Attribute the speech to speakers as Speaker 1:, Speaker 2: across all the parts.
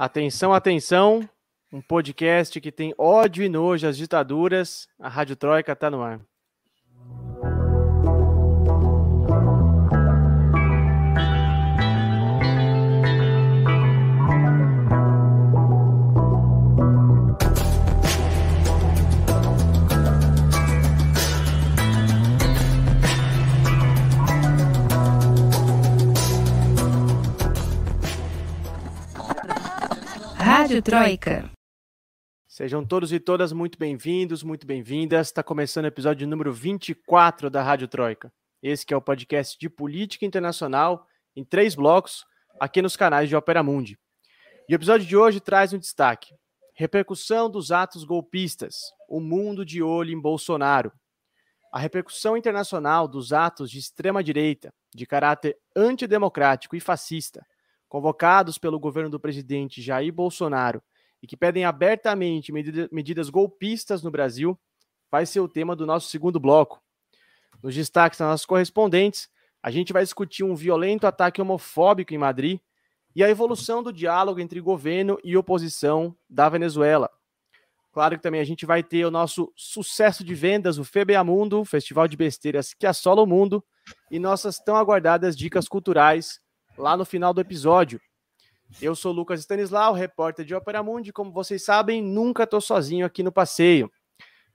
Speaker 1: Atenção, atenção. Um podcast que tem ódio e nojo às ditaduras. A Rádio Troika está no ar.
Speaker 2: Rádio Troika.
Speaker 1: Sejam todos e todas muito bem-vindos, muito bem-vindas. Está começando o episódio número 24 da Rádio Troika. Esse que é o podcast de política internacional em três blocos aqui nos canais de Opera Mundi. E o episódio de hoje traz um destaque: repercussão dos atos golpistas, o mundo de olho em Bolsonaro. A repercussão internacional dos atos de extrema direita, de caráter antidemocrático e fascista, convocados pelo governo do presidente Jair Bolsonaro e que pedem abertamente medida, medidas golpistas no Brasil, vai ser o tema do nosso segundo bloco. Nos destaques das nossas correspondentes, a gente vai discutir um violento ataque homofóbico em Madrid e a evolução do diálogo entre governo e oposição da Venezuela. Claro que também a gente vai ter o nosso sucesso de vendas, o Febeamundo, festival de besteiras que assola o mundo, e nossas tão aguardadas dicas culturais lá no final do episódio. Eu sou Lucas Stanislau, repórter de Ópera Mundi. Como vocês sabem, nunca estou sozinho aqui no passeio.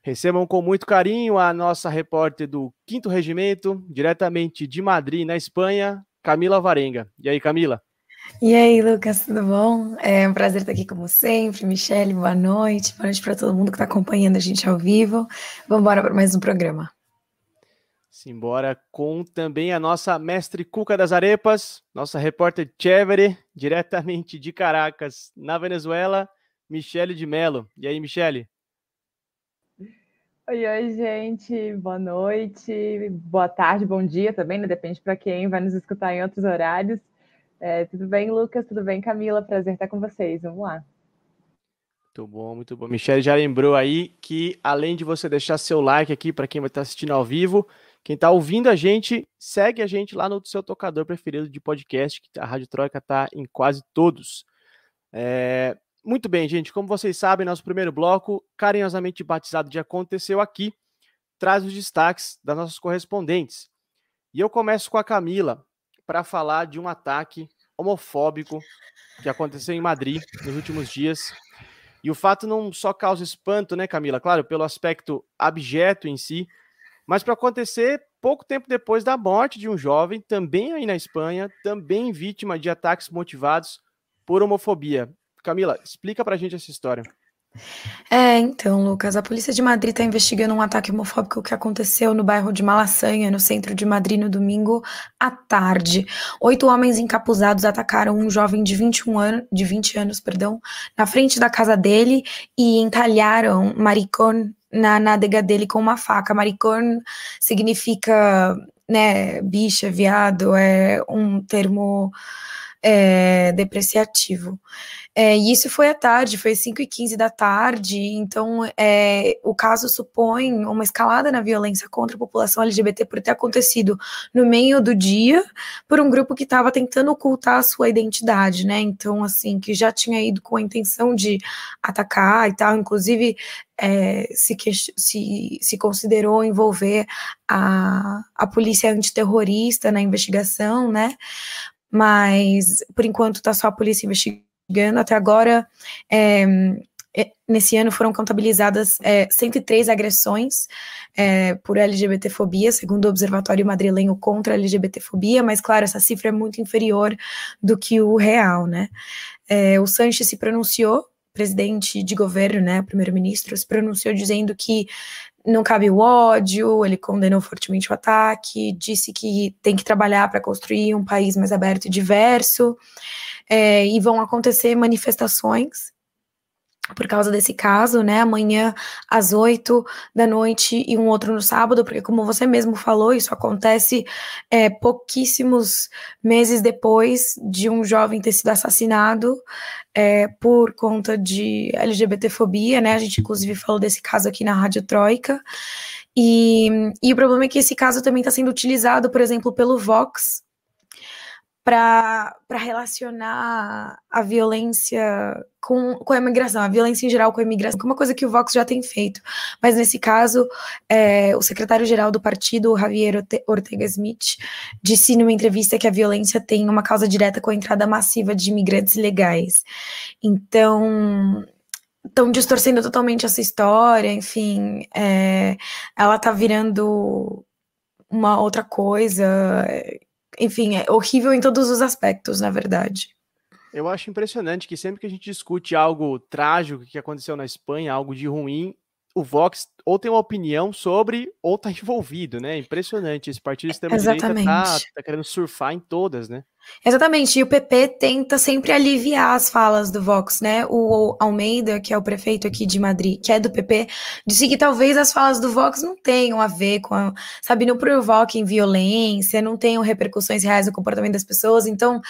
Speaker 1: Recebam com muito carinho a nossa repórter do 5 Regimento, diretamente de Madrid, na Espanha, Camila Varenga. E aí, Camila?
Speaker 3: E aí, Lucas, tudo bom? É um prazer estar aqui como sempre. Michele, boa noite. Boa noite para todo mundo que está acompanhando a gente ao vivo. Vamos embora para mais um programa.
Speaker 1: Simbora com também a nossa mestre Cuca das Arepas, nossa repórter Chevere, diretamente de Caracas, na Venezuela, Michele de Mello. E aí, Michele?
Speaker 4: Oi, oi, gente. Boa noite, boa tarde, bom dia também, né? Depende para quem vai nos escutar em outros horários. É, tudo bem, Lucas? Tudo bem, Camila? Prazer estar com vocês. Vamos lá.
Speaker 1: Muito bom, muito bom. Michele já lembrou aí que, além de você deixar seu like aqui para quem vai estar assistindo ao vivo, quem está ouvindo a gente, segue a gente lá no seu tocador preferido de podcast, que a Rádio Troika está em quase todos. É... Muito bem, gente. Como vocês sabem, nosso primeiro bloco, carinhosamente batizado de Aconteceu Aqui, traz os destaques das nossas correspondentes. E eu começo com a Camila para falar de um ataque homofóbico que aconteceu em Madrid nos últimos dias. E o fato não só causa espanto, né, Camila? Claro, pelo aspecto abjeto em si, mas para acontecer pouco tempo depois da morte de um jovem, também aí na Espanha, também vítima de ataques motivados por homofobia. Camila, explica para a gente essa história.
Speaker 3: É, então, Lucas, a polícia de Madrid está investigando um ataque homofóbico que aconteceu no bairro de Malasanha, no centro de Madrid, no domingo à tarde. Oito homens encapuzados atacaram um jovem de 21 anos, de 20 anos, perdão, na frente da casa dele e entalharam maricón na nádega dele com uma faca. Maricón significa, né, bicha, viado, é um termo é, depreciativo. É, e isso foi à tarde, foi 5 e 15 da tarde, então é, o caso supõe uma escalada na violência contra a população LGBT por ter acontecido no meio do dia por um grupo que estava tentando ocultar a sua identidade, né? Então, assim, que já tinha ido com a intenção de atacar e tal, inclusive é, se, se, se considerou envolver a, a polícia antiterrorista na investigação, né? Mas por enquanto está só a polícia investigando. Até agora, é, nesse ano foram contabilizadas é, 103 agressões é, por LGBTfobia, segundo o Observatório Madrilenho contra a LGBTfobia, mas claro, essa cifra é muito inferior do que o real, né? É, o Sanches se pronunciou, presidente de governo, né, primeiro-ministro, se pronunciou dizendo que não cabe o ódio, ele condenou fortemente o ataque, disse que tem que trabalhar para construir um país mais aberto e diverso é, e vão acontecer manifestações por causa desse caso, né? Amanhã às oito da noite e um outro no sábado, porque como você mesmo falou, isso acontece é, pouquíssimos meses depois de um jovem ter sido assassinado é, por conta de LGBTfobia, né? A gente inclusive falou desse caso aqui na Rádio Troika. E, e o problema é que esse caso também está sendo utilizado, por exemplo, pelo Vox para relacionar a violência com, com a imigração, a violência em geral com a imigração, que é uma coisa que o Vox já tem feito. Mas nesse caso, é, o secretário-geral do partido, Javier Ortega Smith, disse numa entrevista que a violência tem uma causa direta com a entrada massiva de imigrantes ilegais. Então, estão distorcendo totalmente essa história, enfim, é, ela tá virando uma outra coisa, enfim, é horrível em todos os aspectos, na verdade.
Speaker 1: Eu acho impressionante que sempre que a gente discute algo trágico que aconteceu na Espanha, algo de ruim, o Vox ou tem uma opinião sobre ou tá envolvido, né? Impressionante. Esse partido extremo-direita tá, tá querendo surfar em todas, né?
Speaker 3: Exatamente, e o PP tenta sempre aliviar as falas do Vox, né? O Almeida, que é o prefeito aqui de Madrid, que é do PP, disse que talvez as falas do Vox não tenham a ver com, a, sabe, não provoquem violência, não tenham repercussões reais no comportamento das pessoas. Então,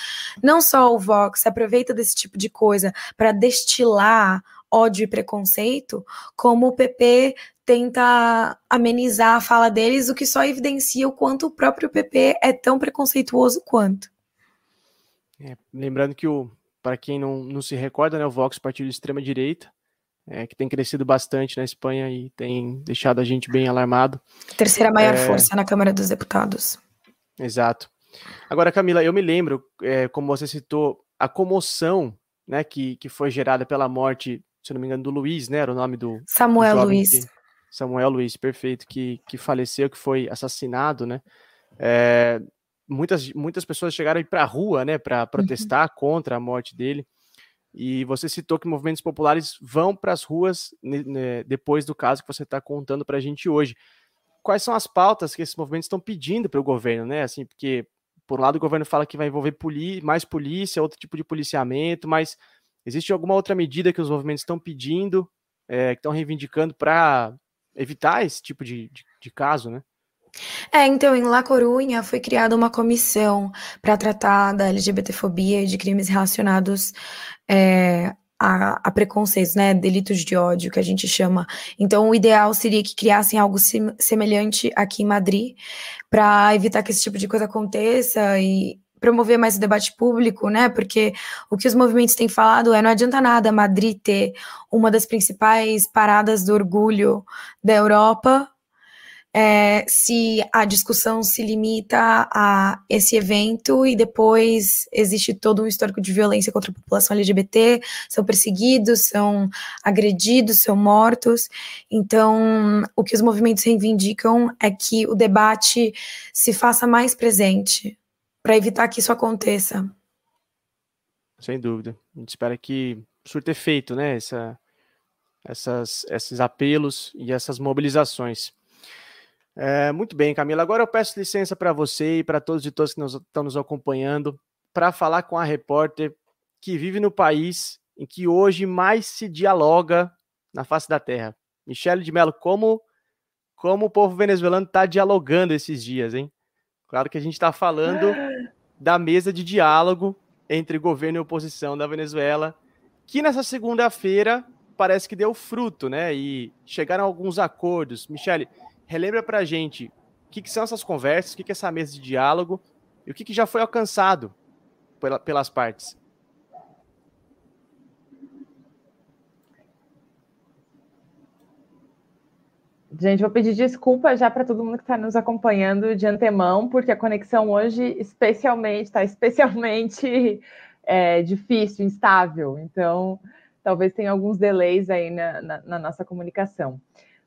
Speaker 3: não só o Vox aproveita desse tipo de coisa para destilar ódio e preconceito, como o PP tenta amenizar a fala deles, o que só evidencia o quanto o próprio PP é tão preconceituoso quanto.
Speaker 1: É, lembrando que o para quem não, não se recorda, né, o Vox, partido de extrema direita, é, que tem crescido bastante na Espanha e tem deixado a gente bem alarmado.
Speaker 3: Terceira maior é... força na Câmara dos Deputados.
Speaker 1: Exato. Agora, Camila, eu me lembro, é, como você citou, a comoção né, que, que foi gerada pela morte se não me engano, do Luiz, né? Era o nome do.
Speaker 3: Samuel do Luiz.
Speaker 1: Que, Samuel Luiz, perfeito, que, que faleceu, que foi assassinado, né? É, muitas, muitas pessoas chegaram para a rua, né, para uhum. protestar uhum. contra a morte dele. E você citou que movimentos populares vão para as ruas né, depois do caso que você está contando para a gente hoje. Quais são as pautas que esses movimentos estão pedindo para o governo, né? Assim, porque por um lado o governo fala que vai envolver mais polícia, outro tipo de policiamento, mas Existe alguma outra medida que os movimentos estão pedindo, é, que estão reivindicando para evitar esse tipo de, de, de caso, né?
Speaker 3: É, então, em La Corunha foi criada uma comissão para tratar da LGBTfobia e de crimes relacionados é, a, a, preconceitos, né, delitos de ódio, que a gente chama. Então, o ideal seria que criassem algo sim, semelhante aqui em Madrid, para evitar que esse tipo de coisa aconteça e promover mais o debate público, né? Porque o que os movimentos têm falado é não adianta nada Madrid ter uma das principais paradas do orgulho da Europa é, se a discussão se limita a esse evento e depois existe todo um histórico de violência contra a população LGBT, são perseguidos, são agredidos, são mortos. Então, o que os movimentos reivindicam é que o debate se faça mais presente, para evitar que isso aconteça.
Speaker 1: Sem dúvida. A gente espera que surta efeito, né? Essa, essas, esses apelos e essas mobilizações. É, muito bem, Camila. Agora eu peço licença para você e para todos e todas que nos, estão nos acompanhando para falar com a repórter que vive no país em que hoje mais se dialoga na face da Terra. Michele de Mello, como, como o povo venezuelano está dialogando esses dias, hein? Claro que a gente está falando da mesa de diálogo entre governo e oposição da Venezuela, que nessa segunda-feira parece que deu fruto, né? E chegaram alguns acordos. Michele, relembra para a gente o que, que, são essas conversas, o que, que é essa mesa de diálogo e o que, que já foi alcançado pela, pelas partes.
Speaker 4: Gente, vou pedir desculpa já para todo mundo que está nos acompanhando de antemão, porque a conexão hoje especialmente está especialmente é, difícil, instável. Então, talvez tenha alguns delays aí na, na, na, nossa comunicação.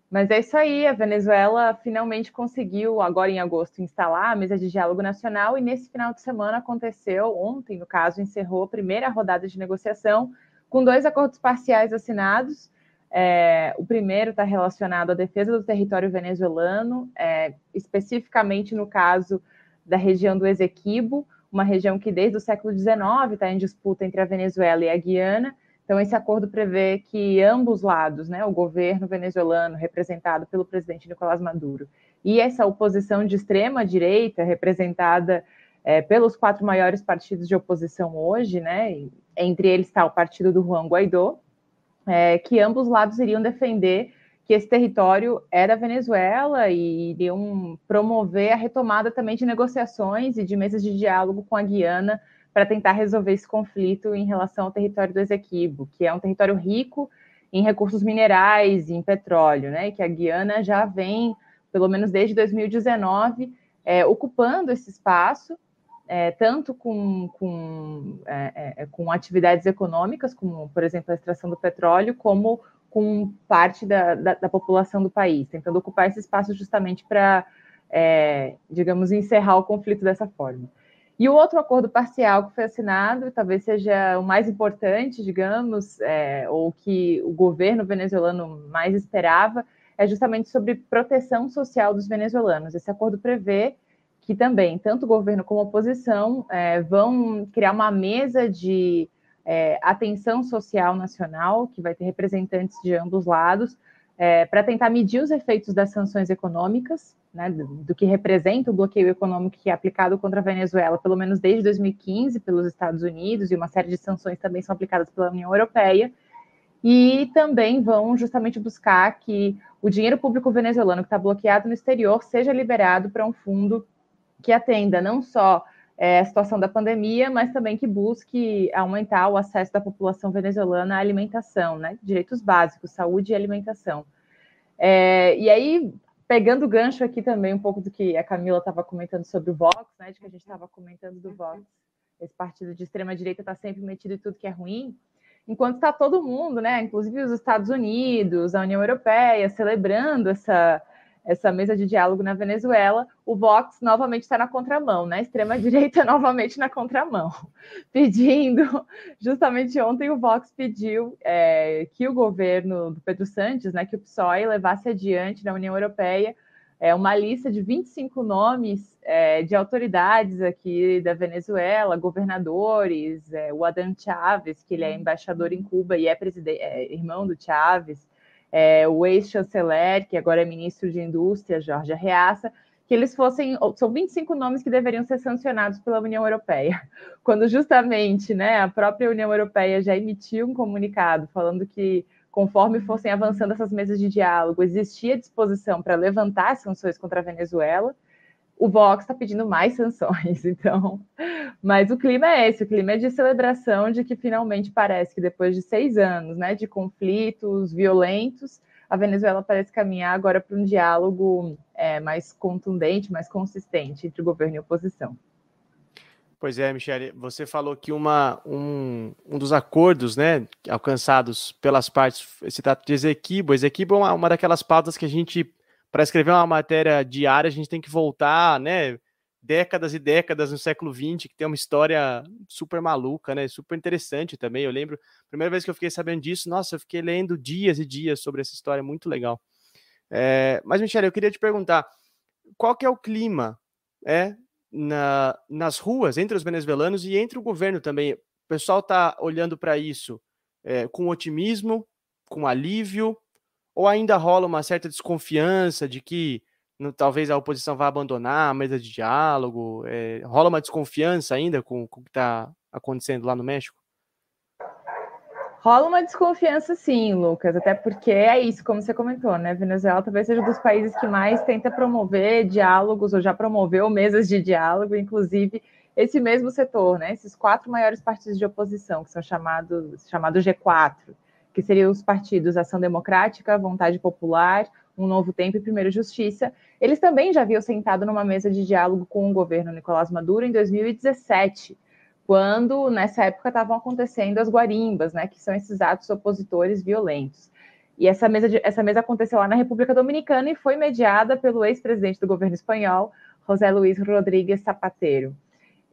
Speaker 4: Mas é isso aí, a Venezuela finalmente conseguiu, agora em agosto, instalar a mesa de diálogo nacional, e nesse final de semana aconteceu, ontem, no caso, encerrou a primeira rodada de negociação, com dois acordos parciais assinados é, o primeiro está relacionado à defesa do território venezuelano, é, especificamente no caso da região do Esequibo, uma região que desde o século XIX está em disputa entre a Venezuela e a Guiana. Então, esse acordo prevê que ambos lados, né, o governo venezuelano, representado pelo presidente Nicolás Maduro, e essa oposição de extrema direita, representada é, pelos quatro maiores partidos de oposição hoje, né, entre eles está o partido do Juan Guaidó, é, que ambos lados iriam defender que esse território era Venezuela e iriam promover a retomada também de negociações e de mesas de diálogo com a Guiana para tentar resolver esse conflito em relação ao território do Esequibo, que é um território rico em recursos minerais, em petróleo, né? Que a Guiana já vem, pelo menos desde 2019, é, ocupando esse espaço, é, tanto com, com, é, é, é, com atividades econômicas, como, por exemplo, a extração do petróleo, como com parte da, da, da população do país, tentando ocupar esse espaço justamente para, é, digamos, encerrar o conflito dessa forma. E o outro acordo parcial que foi assinado, talvez seja o mais importante, digamos, é, ou que o governo venezuelano mais esperava, é justamente sobre proteção social dos venezuelanos. Esse acordo prevê que também, tanto o governo como a oposição é, vão criar uma mesa de é, atenção social nacional, que vai ter representantes de ambos lados, é, para tentar medir os efeitos das sanções econômicas né, do, do, que representa o bloqueio econômico que é aplicado contra a Venezuela, pelo menos desde 2015, pelos Estados Unidos, e uma série de sanções também são aplicadas pela União Europeia, e também vão justamente buscar que o dinheiro público venezuelano que está bloqueado no exterior seja liberado para um fundo que atenda não só é, a situação da pandemia, mas também que busque aumentar o acesso da população venezuelana à alimentação, né? Direitos básicos, saúde e alimentação. É, e aí, pegando o gancho aqui também um pouco do que a Camila estava comentando sobre o Vox, né, de que a gente estava comentando do Vox, esse partido de extrema direita está sempre metido em tudo que é ruim, enquanto está todo mundo, né, inclusive os Estados Unidos, a União Europeia, celebrando essa essa mesa de diálogo na Venezuela, o Vox novamente está na contramão, né? Extrema-direita novamente na contramão, pedindo, justamente ontem o Vox pediu é, que o governo do Pedro Santos, né, que o PSOE levasse adiante na União Europeia é, uma lista de 25 nomes é, de autoridades aqui da Venezuela, governadores, é, o Adán Chávez, que ele é embaixador em Cuba e é, é irmão do Chávez, é, o ex-chanceler, que agora é ministro de Indústria, Jorge Arreaça, que eles fossem, são 25 nomes que deveriam ser sancionados pela União Europeia, quando justamente né, a própria União Europeia já emitiu um comunicado falando que, conforme fossem avançando essas mesas de diálogo, existia disposição para levantar sanções contra a Venezuela, o Vox está pedindo mais sanções, então. Mas o clima é esse, o clima é de celebração de que finalmente parece que depois de seis anos né, de conflitos violentos, a Venezuela parece caminhar agora para um diálogo é, mais contundente, mais consistente entre governo e oposição.
Speaker 1: Pois é, Michele, você falou que uma, um, um dos acordos né, alcançados pelas partes trata de Ezequibo. Ezequibo é uma, uma daquelas pautas que a gente para escrever uma matéria diária, a gente tem que voltar, né? Décadas e décadas no século XX, que tem uma história super maluca, né? Super interessante também. Eu lembro, primeira vez que eu fiquei sabendo disso, nossa, eu fiquei lendo dias e dias sobre essa história, muito legal. É, mas, Michele, eu queria te perguntar, qual que é o clima é, na, nas ruas, entre os venezuelanos e entre o governo também? O pessoal está olhando para isso é, com otimismo, com alívio, ou ainda rola uma certa desconfiança de que no, talvez a oposição vá abandonar a mesa de diálogo? É, rola uma desconfiança ainda com, com o que está acontecendo lá no México?
Speaker 4: Rola uma desconfiança, sim, Lucas, até porque é isso, como você comentou, né? Venezuela talvez seja um dos países que mais tenta promover diálogos, ou já promoveu mesas de diálogo, inclusive esse mesmo setor, né? Esses quatro maiores partidos de oposição, que são chamados chamado G4, que seriam os partidos Ação Democrática, Vontade Popular, Um Novo Tempo e Primeiro Justiça, eles também já haviam sentado numa mesa de diálogo com o governo Nicolás Maduro em 2017, quando nessa época estavam acontecendo as guarimbas, né, que são esses atos opositores violentos. E essa mesa, de, essa mesa aconteceu lá na República Dominicana e foi mediada pelo ex-presidente do governo espanhol, José Luiz Rodrigues Zapatero.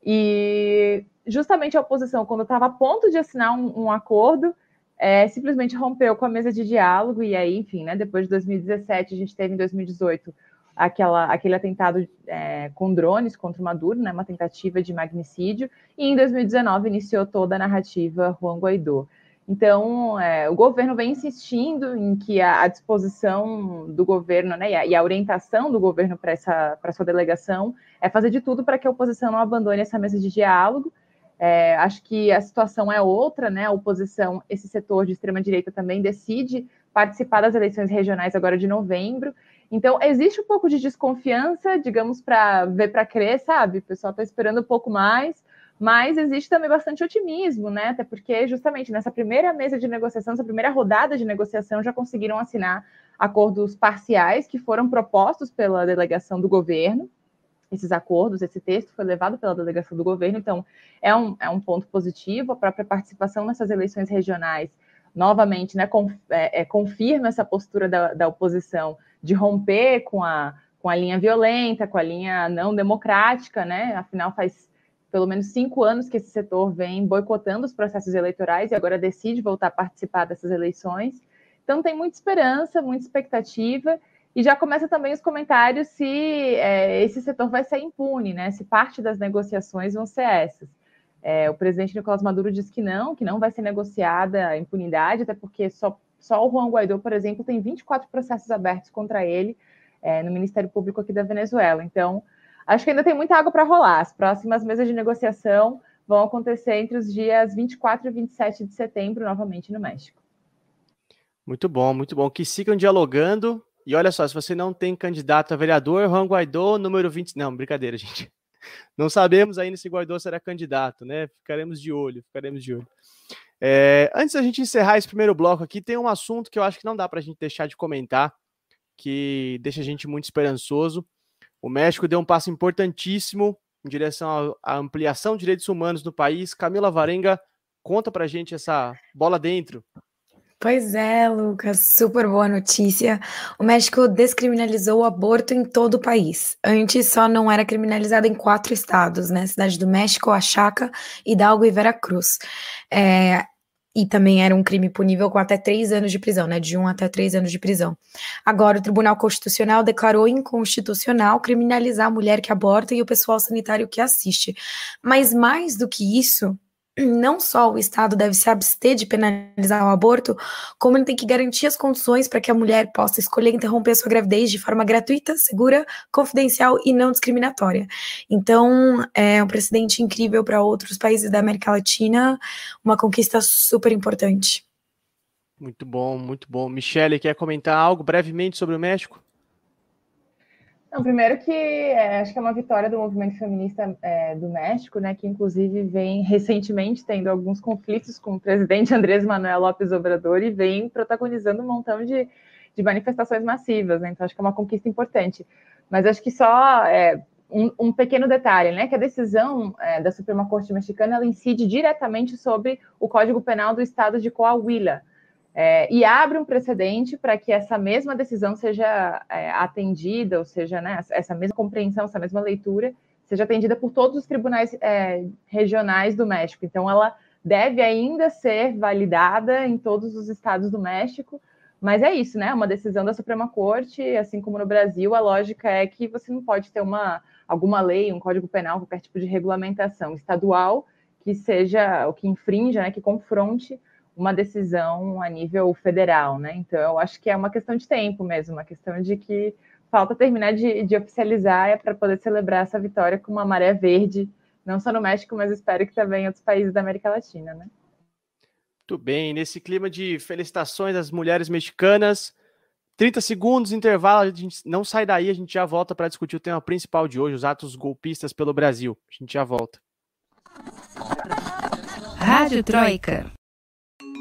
Speaker 4: E justamente a oposição, quando estava a ponto de assinar um, um acordo, é, simplesmente rompeu com a mesa de diálogo, e aí, enfim, né, depois de 2017, a gente teve em 2018 aquela, aquele atentado é, com drones contra o Maduro, né, uma tentativa de magnicídio, e em 2019 iniciou toda a narrativa Juan Guaidó. Então, é, o governo vem insistindo em que a, a disposição do governo né, e, a, e, a, orientação do governo para sua delegação é fazer de tudo para que a oposição não abandone essa mesa de diálogo É, acho que a situação é outra, né? A oposição, esse setor de extrema-direita também decide participar das eleições regionais agora de novembro. Então, existe um pouco de desconfiança, digamos, para ver para crer, sabe? O pessoal está esperando um pouco mais, mas existe também bastante otimismo, né? Até porque, justamente, nessa primeira mesa de negociação, essa primeira rodada de negociação, já conseguiram assinar acordos parciais que foram propostos pela delegação do governo. Esses acordos, esse texto foi levado pela delegação do governo, então é um, é um ponto positivo. A própria participação nessas eleições regionais, novamente, né, com, é, é, confirma essa postura da, da oposição de romper com a, com a linha violenta, com a linha não democrática, né? Afinal, faz pelo menos cinco anos que esse setor vem boicotando os processos eleitorais e agora decide voltar a participar dessas eleições. Então tem muita esperança, muita expectativa, e já começa também os comentários se é, esse setor vai ser impune, né? Se parte das negociações vão ser essas. É, o presidente Nicolás Maduro diz que não, que não vai ser negociada a impunidade, até porque só, só o Juan Guaidó, por exemplo, tem 24 processos abertos contra ele é, no Ministério Público aqui da Venezuela. Então, acho que ainda tem muita água para rolar. As próximas mesas de negociação vão acontecer entre os dias 24 e 27 de setembro, novamente no México.
Speaker 1: Muito bom, muito bom. Que sigam dialogando. E olha só, se você não tem candidato a vereador, Juan Guaidó, número 20. Não, brincadeira, gente. Não sabemos ainda se Guaidó será candidato, né? Ficaremos de olho, ficaremos de olho. É, antes da gente encerrar esse primeiro bloco aqui, tem um assunto que eu acho que não dá para a gente deixar de comentar, que deixa a gente muito esperançoso. O México deu um passo importantíssimo em direção à ampliação de direitos humanos no país. Camila Varenga, conta para a gente essa bola dentro.
Speaker 3: Pois é, Lucas, super boa notícia. O México descriminalizou o aborto em todo o país. Antes só não era criminalizado em quatro estados, né? Cidade do México, Oaxaca, Hidalgo e Veracruz. É, e também era um crime punível com até três anos de prisão, né? De um até três anos de prisão. Agora, o Tribunal Constitucional declarou inconstitucional criminalizar a mulher que aborta e o pessoal sanitário que assiste. Mas mais do que isso, não só o Estado deve se abster de penalizar o aborto, como ele tem que garantir as condições para que a mulher possa escolher interromper sua gravidez de forma gratuita, segura, confidencial e não discriminatória. Então, é um precedente incrível para outros países da América Latina, uma conquista super importante.
Speaker 1: Muito bom, muito bom. Michele, quer comentar algo brevemente sobre o México?
Speaker 4: Não, primeiro que é, acho que é uma vitória do movimento feminista é, do México, né, que inclusive vem recentemente tendo alguns conflitos com o presidente Andrés Manuel López Obrador e vem protagonizando um montão de, de manifestações massivas, né, então acho que é uma conquista importante. Mas acho que só é, um, um, pequeno detalhe, né, que a decisão é, da Suprema Corte Mexicana ela incide diretamente sobre o Código Penal do Estado de Coahuila, é, e abre um precedente para que essa mesma decisão seja é, atendida, ou seja, né, essa mesma compreensão, essa mesma leitura, seja atendida por todos os tribunais é, regionais do México. Então, ela deve ainda ser validada em todos os estados do México, mas é isso, né? Uma decisão da Suprema Corte, assim como no Brasil, a lógica é que você não pode ter uma alguma lei, um código penal, qualquer tipo de regulamentação estadual que seja o que infrinja, né, que confronte uma decisão a nível federal, né? Então, eu acho que é uma questão de tempo mesmo, uma questão de que falta terminar de, de oficializar é para poder celebrar essa vitória com uma maré verde, não só no México, mas espero que também em outros países da América Latina, né?
Speaker 1: Muito bem, nesse clima de felicitações às mulheres mexicanas, 30 segundos, intervalo, a gente não sai daí, a gente já volta para discutir o tema principal de hoje, os atos golpistas pelo Brasil. A gente já volta.
Speaker 2: Rádio Troika.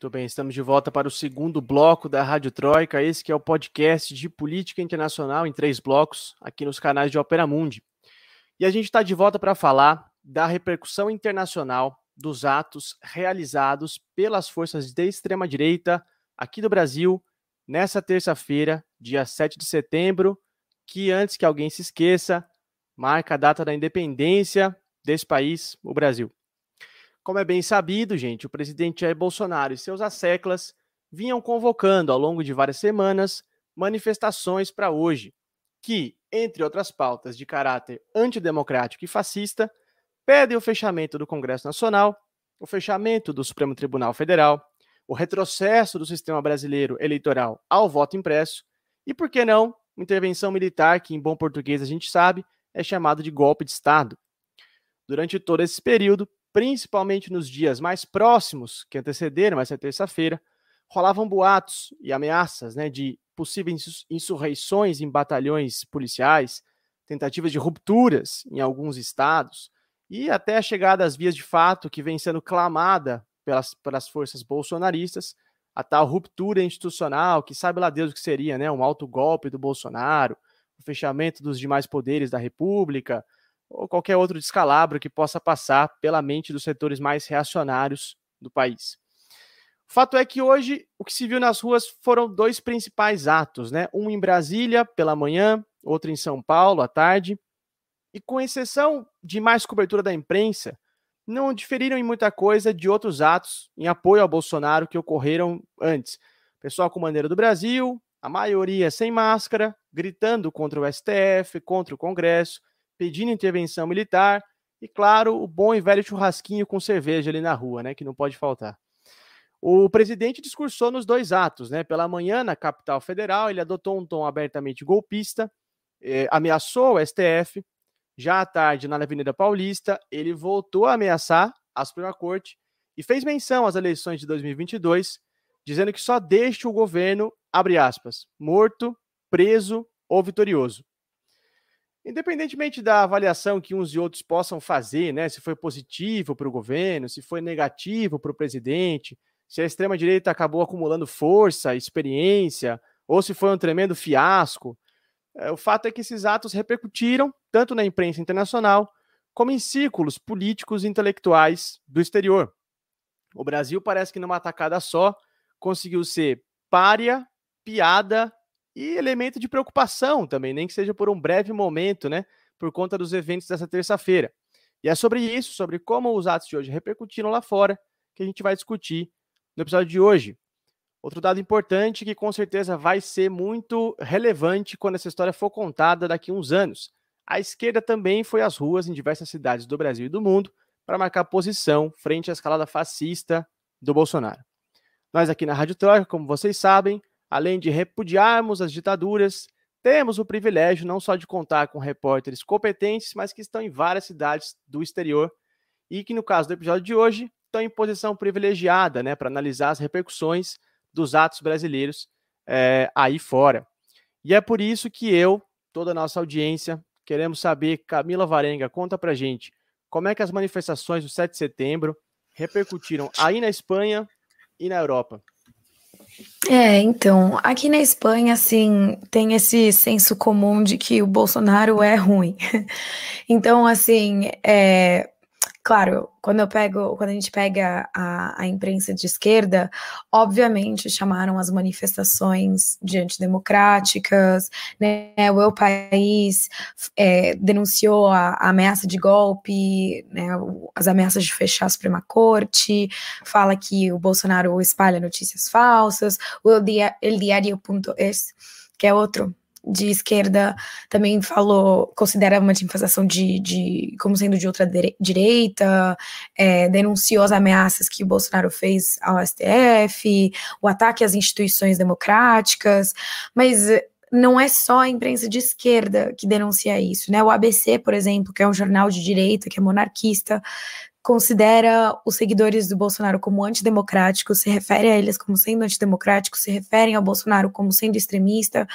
Speaker 1: Muito bem, estamos de volta para o segundo bloco da Rádio Troika, esse que é o podcast de política internacional em três blocos, aqui nos canais de Opera Mundi. E a gente está de volta para falar da repercussão internacional dos atos realizados pelas forças de extrema-direita aqui do Brasil nessa terça-feira, dia 7 de setembro, que antes que alguém se esqueça, marca a data da independência desse país, o Brasil. Como é bem sabido, gente, o presidente Jair Bolsonaro e seus asseclas vinham convocando ao longo de várias semanas manifestações para hoje, que, entre outras pautas de caráter antidemocrático e fascista, pedem o fechamento do Congresso Nacional, o fechamento do Supremo Tribunal Federal, o retrocesso do sistema brasileiro eleitoral ao voto impresso e, por que não, intervenção militar que, em bom português, a gente sabe, é chamado de golpe de Estado. Durante todo esse período, principalmente nos dias mais próximos que antecederam essa terça-feira, rolavam boatos e ameaças né, de possíveis insurreições em batalhões policiais, tentativas de rupturas em alguns estados e até a chegada às vias de fato que vem sendo clamada pelas, pelas forças bolsonaristas, a tal ruptura institucional, que sabe lá Deus o que seria, né? Um alto golpe do Bolsonaro, o fechamento dos demais poderes da República, ou qualquer outro descalabro que possa passar pela mente dos setores mais reacionários do país. O fato é que hoje o que se viu nas ruas foram dois principais atos, né? Um em Brasília pela manhã, outro em São Paulo à tarde. E com exceção de mais cobertura da imprensa, não diferiram em muita coisa de outros atos em apoio ao Bolsonaro que ocorreram antes. Pessoal com bandeira do Brasil, a maioria sem máscara, gritando contra o STF, contra o Congresso, pedindo intervenção militar e, claro, o bom e velho churrasquinho com cerveja ali na rua, né, que não pode faltar. O presidente discursou nos dois atos, né? Pela manhã, na capital federal, ele adotou um tom abertamente golpista, eh, ameaçou o STF, já à tarde, na Avenida Paulista, ele voltou a ameaçar a Suprema Corte e fez menção às eleições de 2022, dizendo que só deixa o governo, abre aspas, morto, preso ou vitorioso. Independentemente da avaliação que uns e outros possam fazer, né, se foi positivo para o governo, se foi negativo para o presidente, se a extrema-direita acabou acumulando força, experiência, ou se foi um tremendo fiasco, é, o fato é que esses atos repercutiram tanto na imprensa internacional como em círculos políticos e intelectuais do exterior. O Brasil parece que numa atacada só conseguiu ser párea, piada e elemento de preocupação também, nem que seja por um breve momento, né, por conta dos eventos dessa terça-feira. E é sobre isso, sobre como os atos de hoje repercutiram lá fora, que a gente vai discutir no episódio de hoje. Outro dado importante que com certeza vai ser muito relevante quando essa história for contada daqui a uns anos. A esquerda também foi às ruas em diversas cidades do Brasil e do mundo para marcar posição frente à escalada fascista do Bolsonaro. Nós aqui na Rádio Troika, como vocês sabem, além de repudiarmos as ditaduras, temos o privilégio não só de contar com repórteres competentes, mas que estão em várias cidades do exterior e que, no caso do episódio de hoje, estão em posição privilegiada né, para analisar as repercussões dos atos brasileiros é, aí fora. E é por isso que eu, toda a nossa audiência, queremos saber, Camila Varenga, conta pra gente como é que as manifestações do 7 de setembro repercutiram aí na Espanha e na Europa.
Speaker 3: É, então, aqui na Espanha, assim, tem esse senso comum de que o Bolsonaro é ruim. Então, assim, é, Claro, quando eu pego, quando a gente pega a, a imprensa de esquerda, obviamente chamaram as manifestações de antidemocráticas, né? O El País é, denunciou a, a, ameaça de golpe, né? as ameaças de fechar a Suprema Corte, fala que o Bolsonaro espalha notícias falsas, o El, Dia, El Diario.es, que é outro de esquerda também falou, considera uma manifestação de, de como sendo de outra direita, é, denunciou as ameaças que o Bolsonaro fez ao STF, o ataque às instituições democráticas, mas não é só a imprensa de esquerda que denuncia isso, né? O ABC, por exemplo, que é um jornal de direita, que é monarquista, considera os seguidores do Bolsonaro como antidemocráticos, se refere a eles como sendo antidemocráticos, se referem ao Bolsonaro como sendo extremista,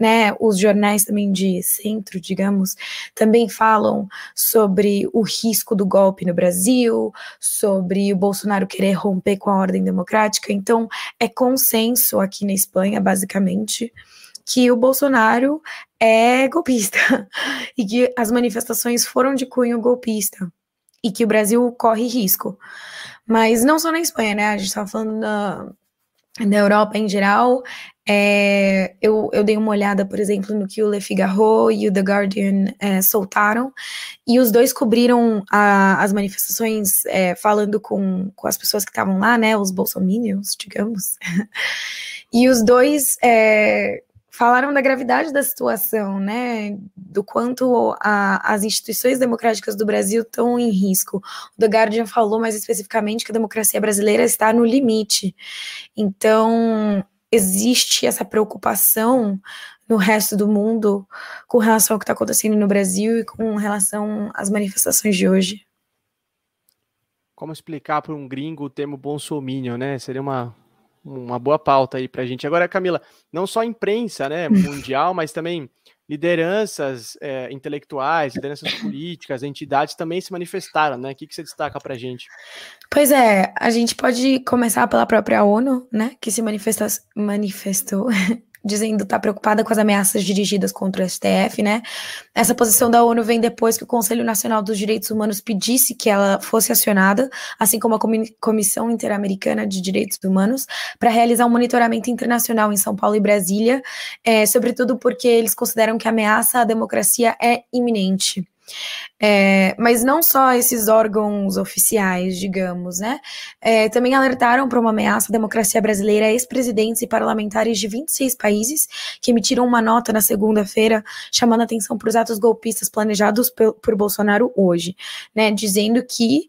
Speaker 3: né? Os jornais também de centro, digamos, também falam sobre o risco do golpe no Brasil, sobre o Bolsonaro querer romper com a ordem democrática. Então, é consenso aqui na Espanha, basicamente, que o Bolsonaro é golpista e que as manifestações foram de cunho golpista e que o Brasil corre risco. Mas não só na Espanha, né? A gente estava falando da, Europa em geral, É, eu, eu dei uma olhada, por exemplo, no que o Le Figaro e o The Guardian é, soltaram, e os dois cobriram a, as manifestações é, falando com, com as pessoas que estavam lá, né, os bolsominions, digamos. e os dois é, falaram da gravidade da situação, né, do quanto a, as instituições democráticas do Brasil estão em risco. O The Guardian falou mais especificamente que a democracia brasileira está no limite. Então, existe essa preocupação no resto do mundo com relação ao que está acontecendo no Brasil e com relação às manifestações de hoje.
Speaker 1: Como explicar para um gringo o termo bolsominion, né? Seria uma, uma boa pauta aí para a gente. Agora, Camila, não só imprensa né, mundial, mas também lideranças é, intelectuais, lideranças políticas, entidades também se manifestaram, né? O que, que você destaca para a gente?
Speaker 3: Pois é, a gente pode começar pela própria ONU, né? Que se manifestou dizendo estar tá preocupada com as ameaças dirigidas contra o STF, né? Essa posição da ONU vem depois que o Conselho Nacional dos Direitos Humanos pedisse que ela fosse acionada, assim como a Comissão Interamericana de Direitos Humanos, para realizar um monitoramento internacional em São Paulo e Brasília, é, sobretudo porque eles consideram que a ameaça à democracia é iminente. É, mas não só esses órgãos oficiais, digamos, né? É, também alertaram para uma ameaça à democracia brasileira ex-presidentes e parlamentares de 26 países que emitiram uma nota na segunda-feira chamando atenção para os atos golpistas planejados por, por Bolsonaro hoje, né? Dizendo que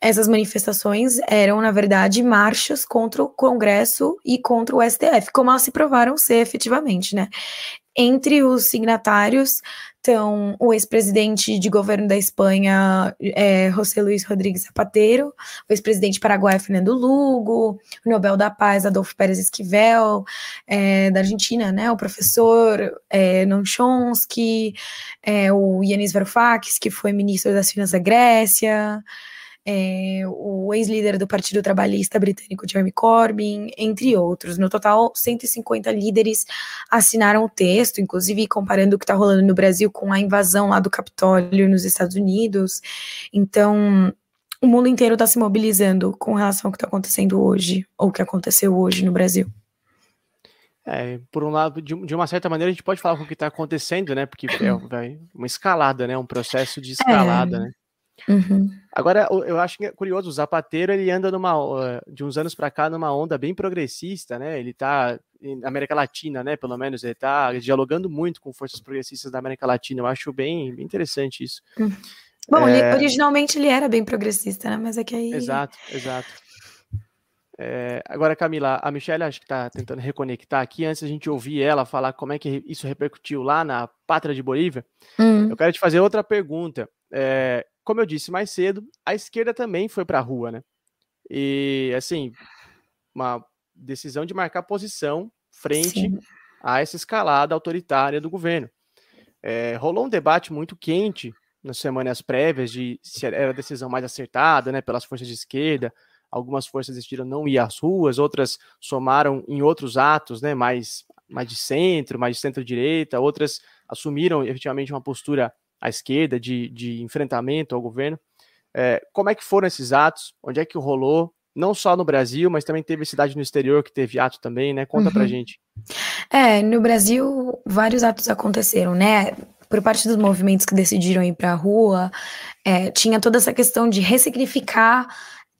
Speaker 3: essas manifestações eram, na verdade, marchas contra o Congresso e contra o STF, como elas se provaram ser efetivamente, né? Entre os signatários estão o ex-presidente de governo da Espanha, é, José Luiz Rodrigues Zapatero, o ex-presidente paraguaio Fernando Lugo, o Nobel da Paz Adolfo Pérez Esquivel, é, da Argentina, né, o professor é, é, o Yanis Varoufakis, que foi ministro das Finanças da Grécia, é, o ex-líder do Partido Trabalhista britânico Jeremy Corbyn, entre outros. No total, 150 líderes assinaram o texto, inclusive comparando o que está rolando no Brasil com a invasão lá do Capitólio nos Estados Unidos. Então, o mundo inteiro está se mobilizando com relação ao que está acontecendo hoje, ou o que aconteceu hoje no Brasil.
Speaker 1: É, por um lado, de, de, uma certa maneira, a gente pode falar com o que está acontecendo, né? Porque é uma escalada, né? Um processo de escalada, é. né?
Speaker 3: Uhum.
Speaker 1: Agora, eu acho é curioso, o Zapateiro ele anda numa de uns anos para cá numa onda bem progressista, né? Ele está na América Latina, né? Pelo menos ele está dialogando muito com forças progressistas da América Latina. Eu acho bem, bem interessante isso.
Speaker 3: Uhum. Bom, é... originalmente ele era bem progressista, né? Mas é que aí.
Speaker 1: Exato, exato. É, agora, Camila, a Michelle acho que está tentando reconectar aqui. Antes a gente ouvir ela falar como é que isso repercutiu lá na Pátria de Bolívia,
Speaker 3: uhum.
Speaker 1: eu quero te fazer outra pergunta. É, como eu disse mais cedo, a esquerda também foi para a rua, né? E, assim, uma decisão de marcar posição frente Sim. a essa escalada autoritária do governo. É, rolou um debate muito quente nas semanas prévias de se era a decisão mais acertada, né, pelas forças de esquerda. Algumas forças decidiram não ir às ruas, outras somaram em outros atos, né, mais, mais de centro, mais de centro-direita, outras assumiram efetivamente uma postura à esquerda, de, de enfrentamento ao governo. É, como é que foram esses atos? Onde é que rolou? Não só no Brasil, mas também teve cidade no exterior que teve ato também, né? Conta uhum. pra gente.
Speaker 3: É, no Brasil, vários atos aconteceram, né? Por parte dos movimentos que decidiram ir para a rua, é, tinha toda essa questão de ressignificar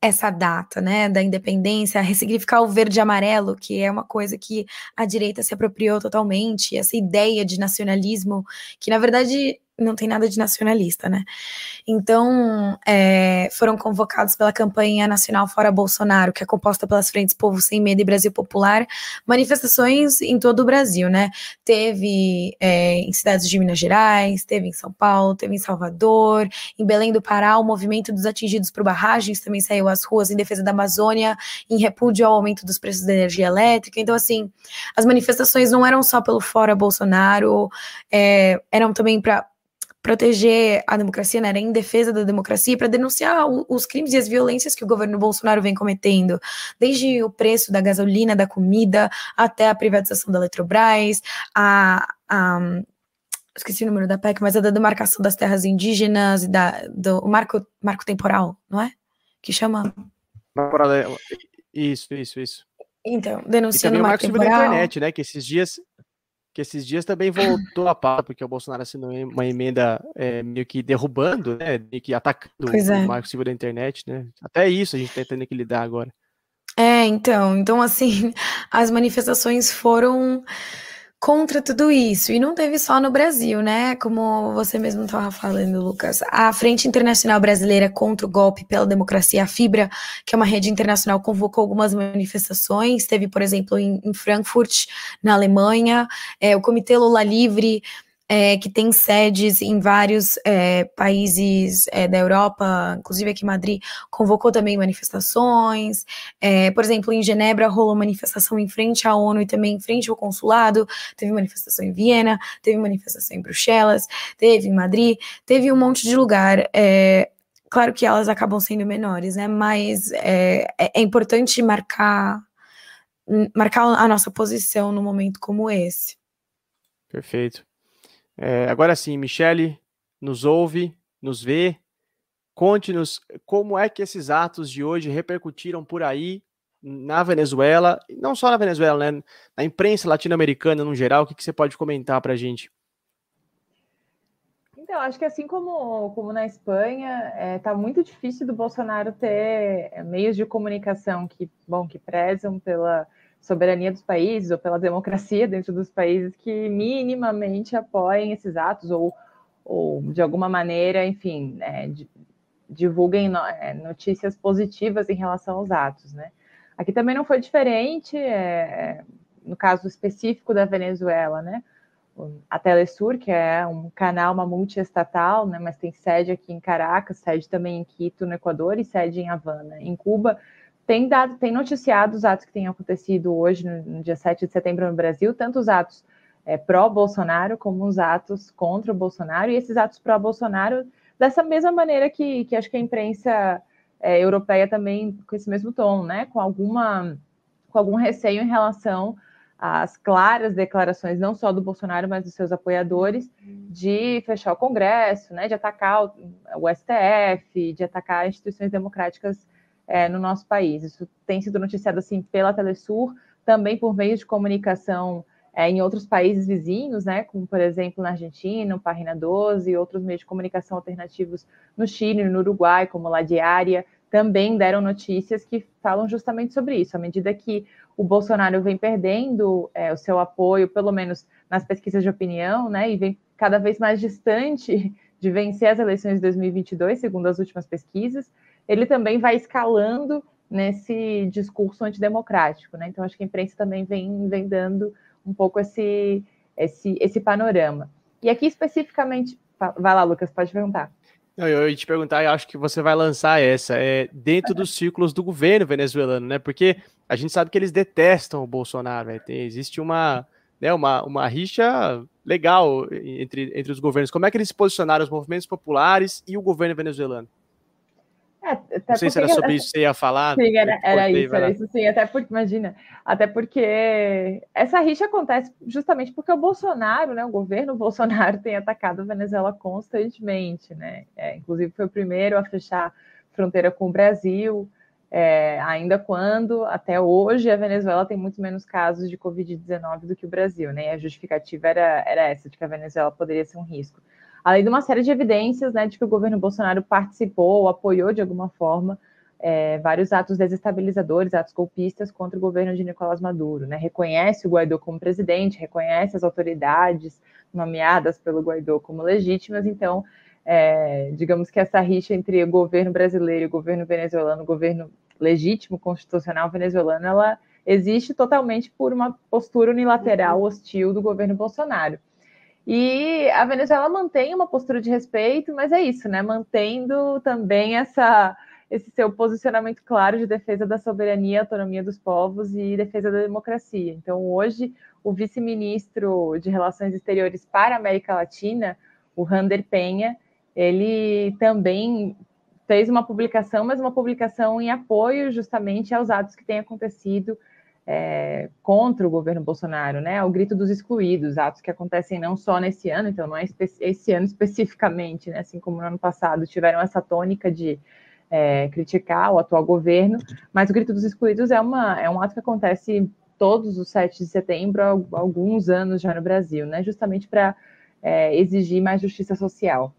Speaker 3: essa data, né, da independência, ressignificar o verde e amarelo, que é uma coisa que a direita se apropriou totalmente, essa ideia de nacionalismo, que na verdade não tem nada de nacionalista, né? Então, é, foram convocados pela campanha nacional Fora Bolsonaro, que é composta pelas frentes Povo Sem Medo e Brasil Popular, manifestações em todo o Brasil, né? Teve é, em cidades de Minas Gerais, teve em São Paulo, teve em Salvador, em Belém do Pará, o movimento dos atingidos por barragens também saiu às ruas em defesa da Amazônia, em repúdio ao aumento dos preços da energia elétrica. Então, assim, as manifestações não eram só pelo Fora Bolsonaro, é, eram também para proteger a democracia, né, era em defesa da democracia, para denunciar o, os crimes e as violências que o governo Bolsonaro vem cometendo, desde o preço da gasolina, da comida, até a privatização da Eletrobras, a, a esqueci o número da PEC, mas a da demarcação das terras indígenas e da, do marco, marco temporal, não é? Que chama.
Speaker 1: Isso, isso, isso.
Speaker 3: Então, denunciando
Speaker 1: e também o
Speaker 3: marco temporal.
Speaker 1: da internet, né? Que esses dias que esses dias também voltou a pauta, porque o Bolsonaro assinou uma emenda é, meio que derrubando, né? Meio que atacando
Speaker 3: é.
Speaker 1: o Marco Silva da internet, né? Até isso a gente tá tendo que lidar agora.
Speaker 3: É, então, então assim, as manifestações foram contra tudo isso. E não teve só no Brasil, né? Como você mesmo estava falando, Lucas. A Frente Internacional Brasileira contra o Golpe pela Democracia, a FIBRA, que é uma rede internacional, convocou algumas manifestações. Teve, por exemplo, em, em Frankfurt, na Alemanha, é, o Comitê Lula Livre. É, que tem sedes em vários é, países é, da Europa, inclusive aqui em Madrid, convocou também manifestações. É, por exemplo, em Genebra rolou manifestação em frente à ONU e também em frente ao consulado. Teve manifestação em Viena, teve manifestação em Bruxelas, teve em Madrid, teve um monte de lugar. É, claro que elas acabam sendo menores, né? Mas é, é- importante marcar marcar a nossa posição num momento como esse.
Speaker 1: Perfeito. É, agora sim, Michele, nos ouve, nos vê. Conte-nos como é que esses atos de hoje repercutiram por aí na Venezuela, não só na Venezuela, né? Na imprensa latino-americana no geral. O que, que você pode comentar para a gente?
Speaker 4: Então, acho que assim como, como na Espanha, está muito difícil do Bolsonaro ter é, meios de comunicação que, bom, que prezam pela soberania dos países ou pela democracia dentro dos países que minimamente apoiem esses atos ou, ou de alguma maneira, enfim, é, divulguem é, notícias positivas em relação aos atos, né? Aqui também não foi diferente, é, no caso específico da Venezuela, né? A Telesur, que é um canal, uma multiestatal, né, mas tem sede aqui em Caracas, sede também em Quito, no Equador, e sede em Havana. Em Cuba, tem dado, tem noticiado os atos que têm acontecido hoje, no, dia 7 de setembro no Brasil, tanto os atos é, pró-Bolsonaro como os atos contra o Bolsonaro, e esses atos pró-Bolsonaro, dessa mesma maneira que, que acho que a imprensa é, europeia também, com esse mesmo tom, né, com alguma com algum receio em relação às claras declarações, não só do Bolsonaro, mas dos seus apoiadores, de fechar o Congresso, né, de atacar o STF, de atacar instituições democráticas é, no nosso país. Isso tem sido noticiado assim pela Telesur, também por meios de comunicação é, em outros países vizinhos, né, como por exemplo na Argentina, o Página 12 e outros meios de comunicação alternativos no Chile, no Uruguai, como La Diária, também deram notícias que falam justamente sobre isso. À medida que o Bolsonaro vem perdendo é, o seu apoio, pelo menos nas pesquisas de opinião, né, e vem cada vez mais distante de vencer as eleições de 2022, segundo as últimas pesquisas, ele também vai escalando nesse discurso antidemocrático, né? Então acho que a imprensa também vem, vem dando um pouco esse, esse, esse panorama. E aqui especificamente, vai lá, Lucas, pode perguntar.
Speaker 1: Eu ia te perguntar, eu acho que você vai lançar essa, é dentro dos círculos do governo venezuelano, né? Porque a gente sabe que eles detestam o Bolsonaro, né? Tem, existe uma, né, uma, uma rixa legal entre, entre os governos. Como é que eles se posicionaram, os movimentos populares e o governo venezuelano?
Speaker 4: É,
Speaker 1: Não sei se era sobre isso que você ia falar.
Speaker 4: Sim, era, era isso, era isso sim, até porque, imagina, até porque essa rixa acontece justamente porque o Bolsonaro, né, o governo Bolsonaro tem atacado a Venezuela constantemente, né, é, inclusive foi o primeiro a fechar fronteira com o Brasil, é, ainda quando, até hoje, a Venezuela tem muito menos casos de Covid-19 do que o Brasil, né, e a justificativa era, era essa, de que a Venezuela poderia ser um risco além de uma série de evidências né, de que o governo Bolsonaro participou ou apoiou de alguma forma é, vários atos desestabilizadores, atos golpistas contra o governo de Nicolás Maduro. Né? Reconhece o Guaidó como presidente, reconhece as autoridades nomeadas pelo Guaidó como legítimas, então, é, digamos que essa rixa entre o governo brasileiro e o governo venezuelano, o governo legítimo, constitucional venezuelano, ela existe totalmente por uma postura unilateral hostil do governo Bolsonaro. E a Venezuela mantém uma postura de respeito, mas é isso, né? Mantendo também essa, esse seu posicionamento claro de defesa da soberania, autonomia dos povos e defesa da democracia. Então, hoje, o vice-ministro de Relações Exteriores para a América Latina, o Rander Penha, ele também fez uma publicação, mas uma publicação em apoio justamente aos atos que têm acontecido é, contra o governo Bolsonaro, né? O grito dos excluídos, atos que acontecem não só nesse ano, então não é esse ano especificamente, né? Assim como no ano passado tiveram essa tônica de é, criticar o atual governo, mas o Grito dos Excluídos é, uma, é um ato que acontece todos os 7 de setembro há alguns anos já no Brasil, né? Justamente para é, exigir mais justiça social.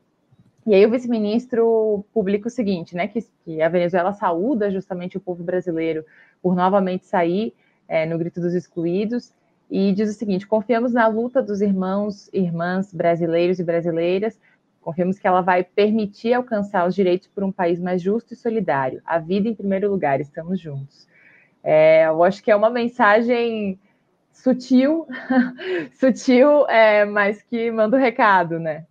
Speaker 4: E aí o vice-ministro publica o seguinte, né? Que, que, a Venezuela saúda justamente o povo brasileiro por novamente sair é, no grito dos excluídos e diz o seguinte: confiamos na luta dos irmãos e irmãs brasileiros e brasileiras. Confiamos que ela vai permitir alcançar os direitos por um país mais justo e solidário. A vida em primeiro lugar, estamos juntos. É, eu acho que é uma mensagem sutil, sutil, é, mas que manda o um recado, né?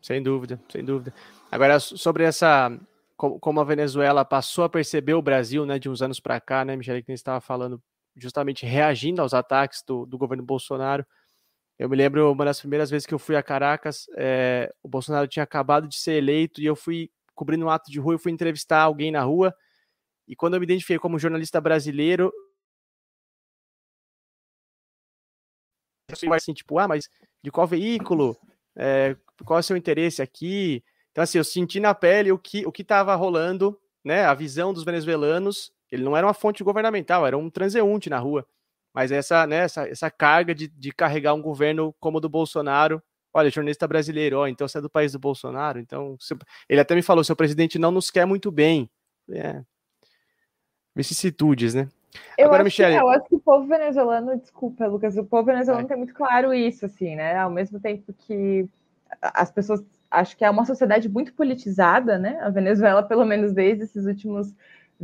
Speaker 1: Sem dúvida, sem dúvida. Agora, sobre essa. Como a Venezuela passou a perceber o Brasil, né, de uns anos para cá, né, Michele, que estava falando, justamente reagindo aos ataques do, do, governo Bolsonaro. Eu me lembro uma das primeiras vezes que eu fui a Caracas, é, o Bolsonaro tinha acabado de ser eleito e eu fui cobrindo um ato de rua, eu fui entrevistar alguém na rua e quando eu me identifiquei como jornalista brasileiro, assim, tipo, ah, mas de qual veículo? É, qual é o seu interesse aqui? Então, assim, eu senti na pele o que o que estava rolando, né? A visão dos venezuelanos. Ele não era uma fonte governamental, era um transeunte na rua. Mas essa, né, essa, essa carga de, de carregar um governo como o do Bolsonaro. Olha, jornalista brasileiro, ó, então você é do país do Bolsonaro. Então, ele até me falou: seu presidente não nos quer muito bem. É, vicissitudes, né?
Speaker 4: Eu Agora, acho Michele... que, eu acho que o povo venezuelano, desculpa, Lucas, o povo venezuelano é. tem muito claro isso, assim, né? Ao mesmo tempo que as pessoas acho que é uma sociedade muito politizada, né? A Venezuela, pelo menos desde esses últimos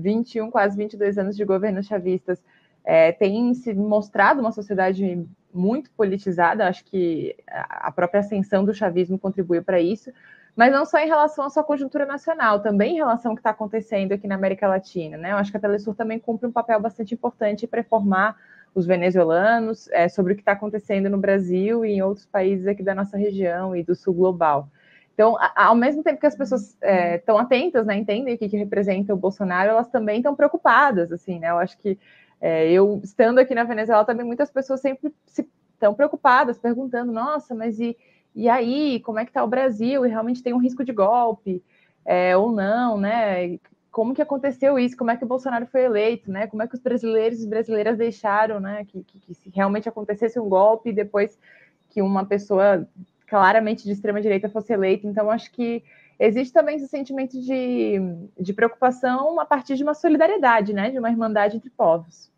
Speaker 4: 21, quase 22 anos de governos chavistas, é, tem se mostrado uma sociedade muito politizada. Acho que a própria ascensão do chavismo contribuiu para isso mas não só em relação à sua conjuntura nacional, também em relação ao que está acontecendo aqui na América Latina. Né? Eu acho que a Telesur também cumpre um papel bastante importante para informar os venezuelanos é, sobre o que está acontecendo no Brasil e em outros países aqui da nossa região e do sul global. Então, ao mesmo tempo que as pessoas estão é, atentas, né, entendem o que, que, representa o Bolsonaro, elas também estão preocupadas, assim, né? Eu acho que é, eu estando aqui na Venezuela também muitas pessoas sempre estão preocupadas, perguntando, nossa, mas e e aí, como é que está o Brasil? E realmente tem um risco de golpe é, ou não, né? Como que aconteceu isso? Como é que o Bolsonaro foi eleito, né? Como é que os brasileiros e brasileiras deixaram, né? Que, que, que se realmente acontecesse um golpe depois que uma pessoa claramente de extrema direita fosse eleita. Então, acho que existe também esse sentimento de, de preocupação a partir de uma solidariedade, né? De uma irmandade entre povos.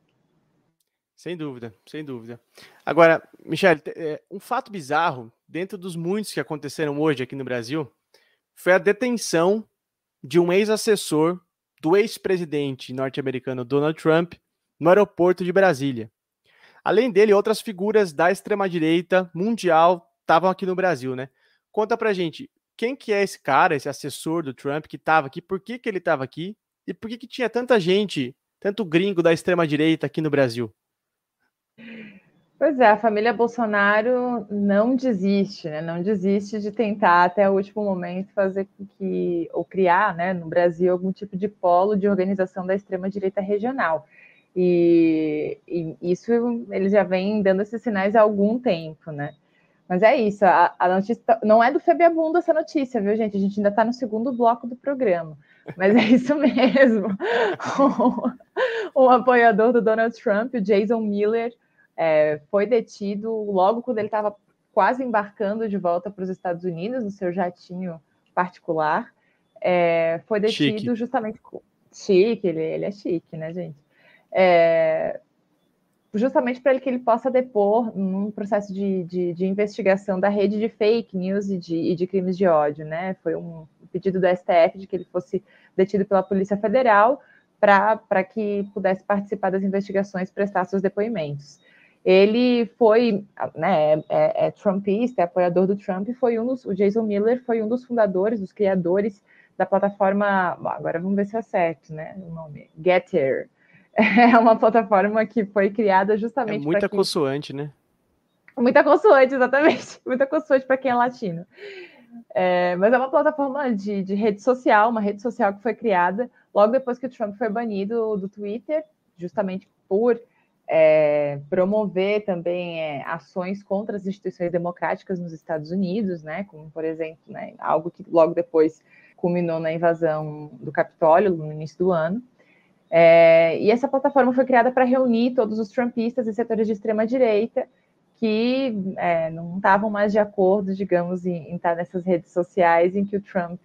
Speaker 1: Sem dúvida, sem dúvida. Agora, Michele, é, um fato bizarro, dentro dos muitos que aconteceram hoje aqui no Brasil, foi a detenção de um ex-assessor do ex-presidente norte-americano Donald Trump no aeroporto de Brasília. Além dele, outras figuras da extrema-direita mundial estavam aqui no Brasil, né? Conta pra gente, quem que é esse cara, esse assessor do Trump que estava aqui, por que, que ele estava aqui e por que, que tinha tanta gente, tanto gringo da extrema-direita aqui no Brasil?
Speaker 4: Pois é, a família Bolsonaro não desiste, né? Não desiste de tentar até o último momento fazer com que, ou criar, né, no Brasil, algum tipo de polo de organização da extrema-direita regional. E, e, isso eles já vêm dando esses sinais há algum tempo, né? Mas é isso, a, a notícia não é do Febiabundo essa notícia, viu, gente? A gente ainda está no segundo bloco do programa. Mas é isso mesmo. o, o apoiador do Donald Trump, o Jason Miller, é, foi detido logo quando ele estava quase embarcando de volta para os Estados Unidos, no seu jatinho particular. É, foi detido chique. justamente. Chique, ele, ele é chique, né, gente? É, justamente para que ele possa depor num processo de, de, de, investigação da rede de fake news e de, e de crimes de ódio, né? Foi um pedido do STF de que ele fosse detido pela Polícia Federal para que pudesse participar das investigações, prestar seus depoimentos. Ele foi, né, é, é, é trumpista, é apoiador do Trump, foi um dos, o Jason Miller foi um dos fundadores, dos criadores da plataforma, agora vamos ver se é certo, né, o nome, Getter. É uma plataforma que foi criada justamente
Speaker 1: É muita que... consoante, né?
Speaker 4: Muita consoante, exatamente. Muita consoante para quem é latino. É, mas é uma plataforma de, de, rede social, uma rede social que foi criada logo depois que o Trump foi banido do Twitter, justamente por é, promover também é, ações contra as instituições democráticas nos Estados Unidos, né, como, por exemplo, né, algo que logo depois culminou na invasão do Capitólio no início do ano. É, e essa plataforma foi criada para reunir todos os trumpistas e setores de extrema-direita que é, não estavam mais de acordo, digamos, em, em estar nessas redes sociais em que o Trump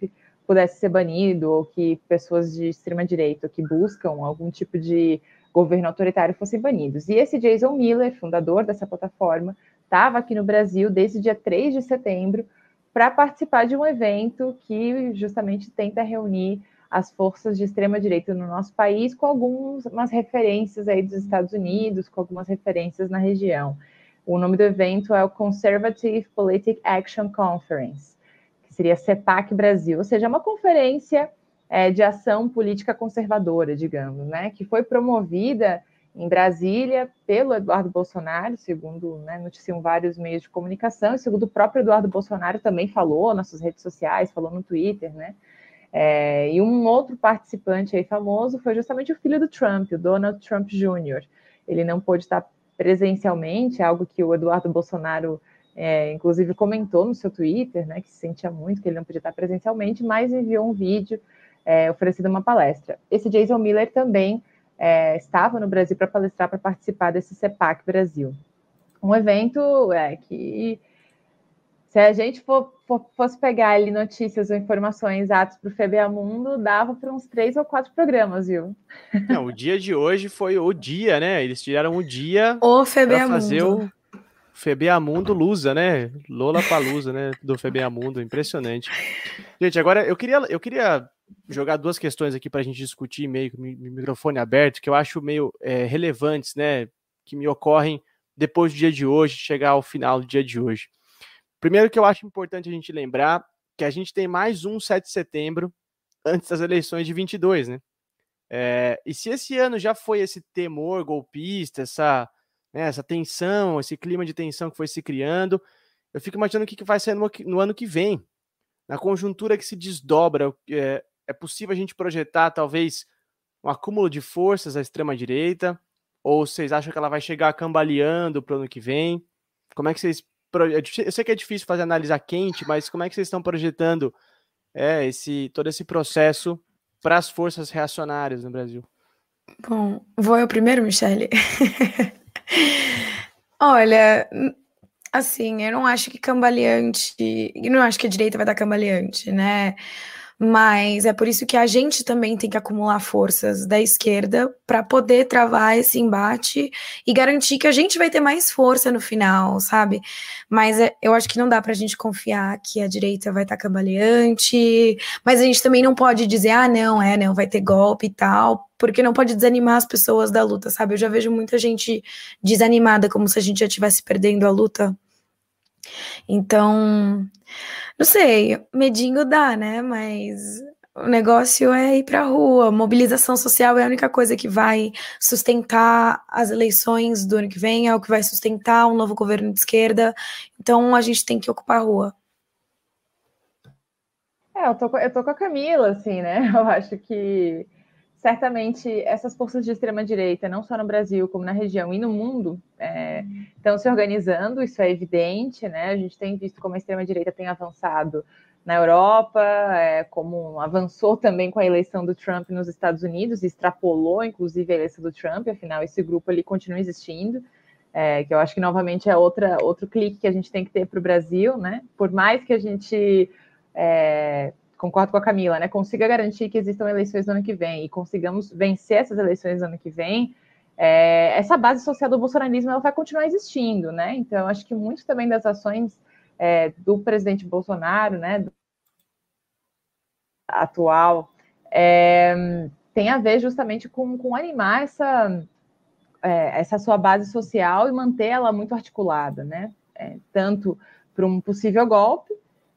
Speaker 4: pudesse ser banido, ou que pessoas de extrema-direita que buscam algum tipo de governo autoritário fossem banidos. E esse Jason Miller, fundador dessa plataforma, estava aqui no Brasil desde dia 3 de setembro para participar de um evento que justamente tenta reunir as forças de extrema direita no nosso país com algumas referências aí dos Estados Unidos, com algumas referências na região. O nome do evento é o Conservative Politic Action Conference, que seria CEPAC Brasil, ou seja, uma conferência é, de ação política conservadora, digamos, né, que foi promovida em Brasília pelo Eduardo Bolsonaro, segundo né, noticiam vários meios de comunicação, e segundo o próprio Eduardo Bolsonaro também falou nas suas redes sociais, falou no Twitter, né? É, e um outro participante aí famoso foi justamente o filho do Trump, o Donald Trump Jr. Ele não pôde estar presencialmente, algo que o Eduardo Bolsonaro é, inclusive comentou no seu Twitter, né, que se sentia muito que ele não podia estar presencialmente, mas enviou um vídeo é, oferecido uma palestra. Esse Jason Miller também é, estava no Brasil para palestrar, para participar desse CEPAC Brasil. Um evento é, que, se a gente for, for, fosse pegar ali notícias ou informações, atos para o FBA Mundo, dava para uns três ou quatro programas, viu?
Speaker 1: Não, o dia de hoje foi o dia, né? Eles tiraram o dia
Speaker 3: para
Speaker 1: fazer o FBA Mundo Lusa, né? Lola Palusa, né? Do FBA Mundo, impressionante. Gente, agora eu queria, eu queria jogar duas questões aqui para a gente discutir, meio com o microfone aberto, que eu acho meio é, relevantes, né? Que me ocorrem depois do dia de hoje, chegar ao final do dia de hoje. Primeiro que eu acho importante a gente lembrar que a gente tem mais um 7 de setembro antes das eleições de 22, né? É, e se esse ano já foi esse temor golpista, essa, né, essa tensão, esse clima de tensão que foi se criando, eu fico imaginando o que, que vai ser no, no ano que vem. Na conjuntura que se desdobra, é, é possível a gente projetar talvez um acúmulo de forças à extrema-direita? Ou vocês acham que ela vai chegar cambaleando para o ano que vem? Como é que vocês. Eu sei que é difícil fazer análise quente, mas como é que vocês estão projetando é, esse, todo esse processo para as forças reacionárias no Brasil?
Speaker 3: Bom, vou eu primeiro, Michele. Olha, assim, eu não acho que cambaleante. Eu não acho que a direita vai dar cambaleante, né? Mas é por isso que a gente também tem que acumular forças da esquerda para poder travar esse embate e garantir que a gente vai ter mais força no final, sabe? Mas é, eu acho que não dá para a gente confiar que a direita vai estar tá cambaleante, mas a gente também não pode dizer, ah, não, é, não, vai ter golpe e tal, porque não pode desanimar as pessoas da luta, sabe? Eu já vejo muita gente desanimada, como se a gente já estivesse perdendo a luta. Então, não sei, medinho dá, né? Mas o negócio é ir para a rua. Mobilização social é a única coisa que vai sustentar as eleições do ano que vem, é o que vai sustentar um novo governo de esquerda. Então a gente tem que ocupar a rua.
Speaker 4: É, eu tô, eu tô com a Camila, assim, né? Eu acho que certamente essas forças de extrema-direita, não só no Brasil, como na região e no mundo, é, estão se organizando, isso é evidente, né? A gente tem visto como a extrema-direita tem avançado na Europa, é, como avançou também com a eleição do Trump nos Estados Unidos, extrapolou, inclusive, a eleição do Trump, afinal, esse grupo ali continua existindo, é, que eu acho que, novamente, é outra, outro clique que a gente tem que ter para o Brasil, né? Por mais que a gente é, concordo com a Camila, né? Consiga garantir que existam eleições no ano que vem e consigamos vencer essas eleições no ano que vem, é, essa base social do bolsonarismo ela vai continuar existindo, né? Então, acho que muito também das ações é, do presidente Bolsonaro, né, atual, é, tem a ver justamente com, com animar essa, é, essa sua base social e manter ela muito articulada, né? É, tanto para um possível golpe,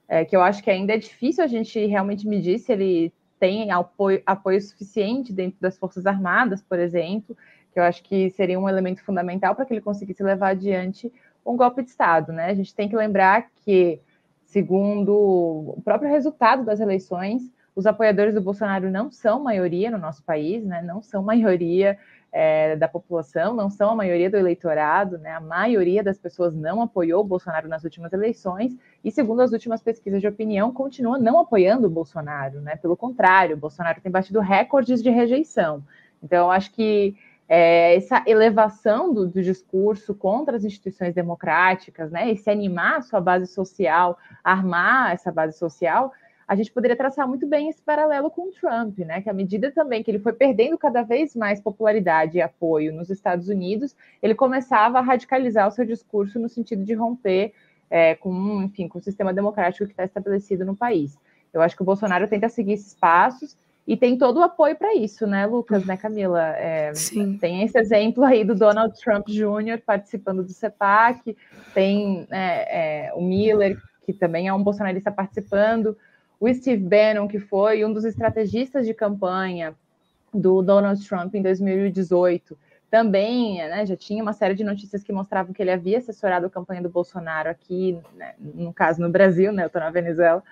Speaker 4: é, que eu acho que ainda é difícil a gente realmente medir se ele tem apoio, apoio suficiente dentro das Forças Armadas, por exemplo, que eu acho que seria um elemento fundamental para que ele conseguisse levar adiante um golpe de Estado. Né? A gente tem que lembrar que, segundo o próprio resultado das eleições, os apoiadores do Bolsonaro não são maioria no nosso país, né? não são maioria é, da população, não são a maioria do eleitorado, né? A maioria das pessoas não apoiou o Bolsonaro nas últimas eleições, e segundo as últimas pesquisas de opinião, continua não apoiando o Bolsonaro, né? Pelo contrário, o Bolsonaro tem batido recordes de rejeição. Então, eu acho que é, essa elevação do, do, discurso contra as instituições democráticas, né? Esse animar a sua base social, armar essa base social, a gente poderia traçar muito bem esse paralelo com o Trump, né? Que à medida também que ele foi perdendo cada vez mais popularidade e apoio nos Estados Unidos, ele começava a radicalizar o seu discurso no sentido de romper é, com, enfim, com o sistema democrático que está estabelecido no país. Eu acho que o Bolsonaro tenta seguir esses passos e tem todo o apoio para isso, né, Lucas, né, Camila? É,
Speaker 3: Sim.
Speaker 4: Tem esse exemplo aí do Donald Trump Jr. participando do CEPAC, tem é, é, o Miller, que também é um bolsonarista participando o Steve Bannon, que foi um dos estrategistas de campanha do Donald Trump em 2018, também né, já tinha uma série de notícias que mostravam que ele havia assessorado a campanha do Bolsonaro aqui, né, no caso no Brasil, né, eu estou na Venezuela,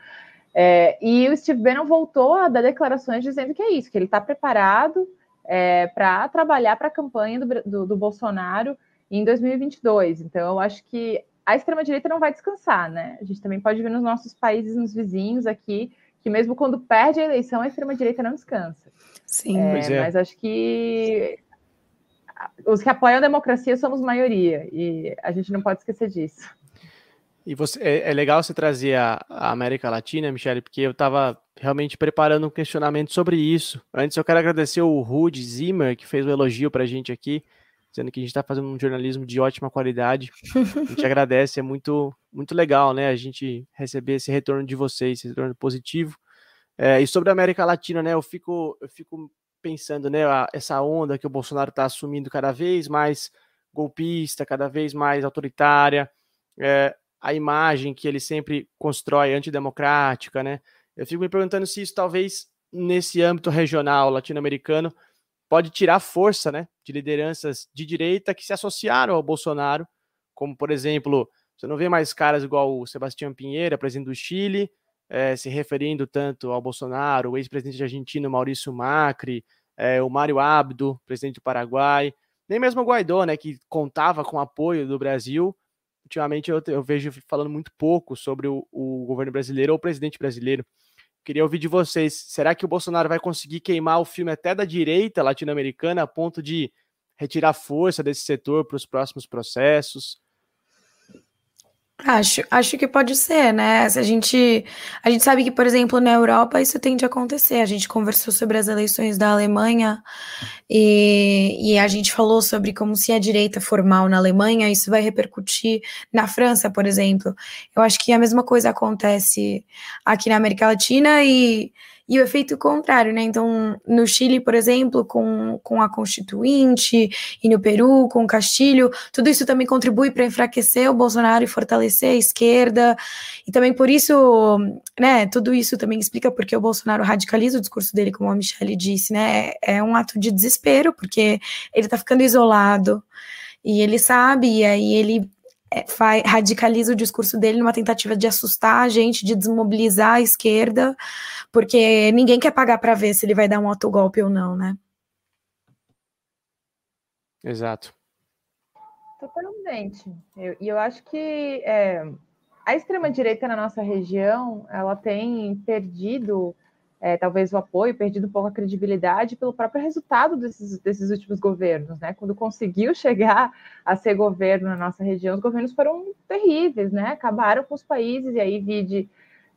Speaker 4: é, e o Steve Bannon voltou a dar declarações dizendo que é isso, que ele está preparado é, para trabalhar para a campanha do, do, do Bolsonaro em 2022. Então, eu acho que a extrema-direita não vai descansar, né? A gente também pode ver nos nossos países, nos vizinhos aqui, que mesmo quando perde a eleição, a extrema-direita não descansa.
Speaker 3: Sim,
Speaker 4: é, é. Mas acho que os que apoiam a democracia somos maioria, e a gente não pode esquecer disso.
Speaker 1: E você, é, é legal você trazer a, a, América Latina, Michele, porque eu estava realmente preparando um questionamento sobre isso. Antes, eu quero agradecer o Rudy Zimmer, que fez o um elogio para a gente aqui dizendo que a gente está fazendo um jornalismo de ótima qualidade. A gente agradece, é muito, muito legal, né? A gente receber esse retorno de vocês, esse retorno positivo. É, e sobre a América Latina, né? Eu fico, eu fico pensando, né? Essa onda que o Bolsonaro está assumindo cada vez mais golpista, cada vez mais autoritária, é, a imagem que ele sempre constrói antidemocrática, né? Eu fico me perguntando se isso talvez nesse âmbito regional latino-americano pode tirar força né, de lideranças de direita que se associaram ao Bolsonaro, como, por exemplo, você não vê mais caras igual o Sebastião Pinheira, presidente do Chile, é, se referindo tanto ao Bolsonaro, o ex-presidente argentino Maurício Macri, é, o Mário Abdo, presidente do Paraguai, nem mesmo o Guaidó, né, que contava com apoio do Brasil. Ultimamente eu, eu vejo falando muito pouco sobre o, o governo brasileiro ou o presidente brasileiro. Queria ouvir de vocês. Será que o Bolsonaro vai conseguir queimar o filme até da direita latino-americana a ponto de retirar força desse setor para os próximos processos?
Speaker 3: Acho, acho que pode ser, né? A gente, a gente sabe que, por exemplo, na Europa isso tende a acontecer. A gente conversou sobre as eleições da Alemanha e, e a gente falou sobre como se a direita formal na Alemanha, isso vai repercutir na França, por exemplo. Eu acho que a mesma coisa acontece aqui na América Latina e e o efeito contrário, né? Então, no Chile, por exemplo, com, com a Constituinte, e no Peru, com o Castilho, tudo isso também contribui para enfraquecer o Bolsonaro e fortalecer a esquerda. E também por isso, né, tudo isso também explica porque o Bolsonaro radicaliza o discurso dele, como a Michelle disse, né? É um ato de desespero, porque ele está ficando isolado. E ele sabe, e aí ele é, faz, radicaliza o discurso dele numa tentativa de assustar a gente, de desmobilizar a esquerda, porque ninguém quer pagar para ver se ele vai dar um autogolpe ou não, né?
Speaker 1: Exato.
Speaker 4: Totalmente. E eu, eu, acho que é, a extrema-direita na nossa região, ela tem perdido é, talvez o apoio, perdido um pouco a credibilidade pelo próprio resultado desses, desses últimos governos, né? Quando conseguiu chegar a ser governo na nossa região, os governos foram terríveis, né? Acabaram com os países, e aí vide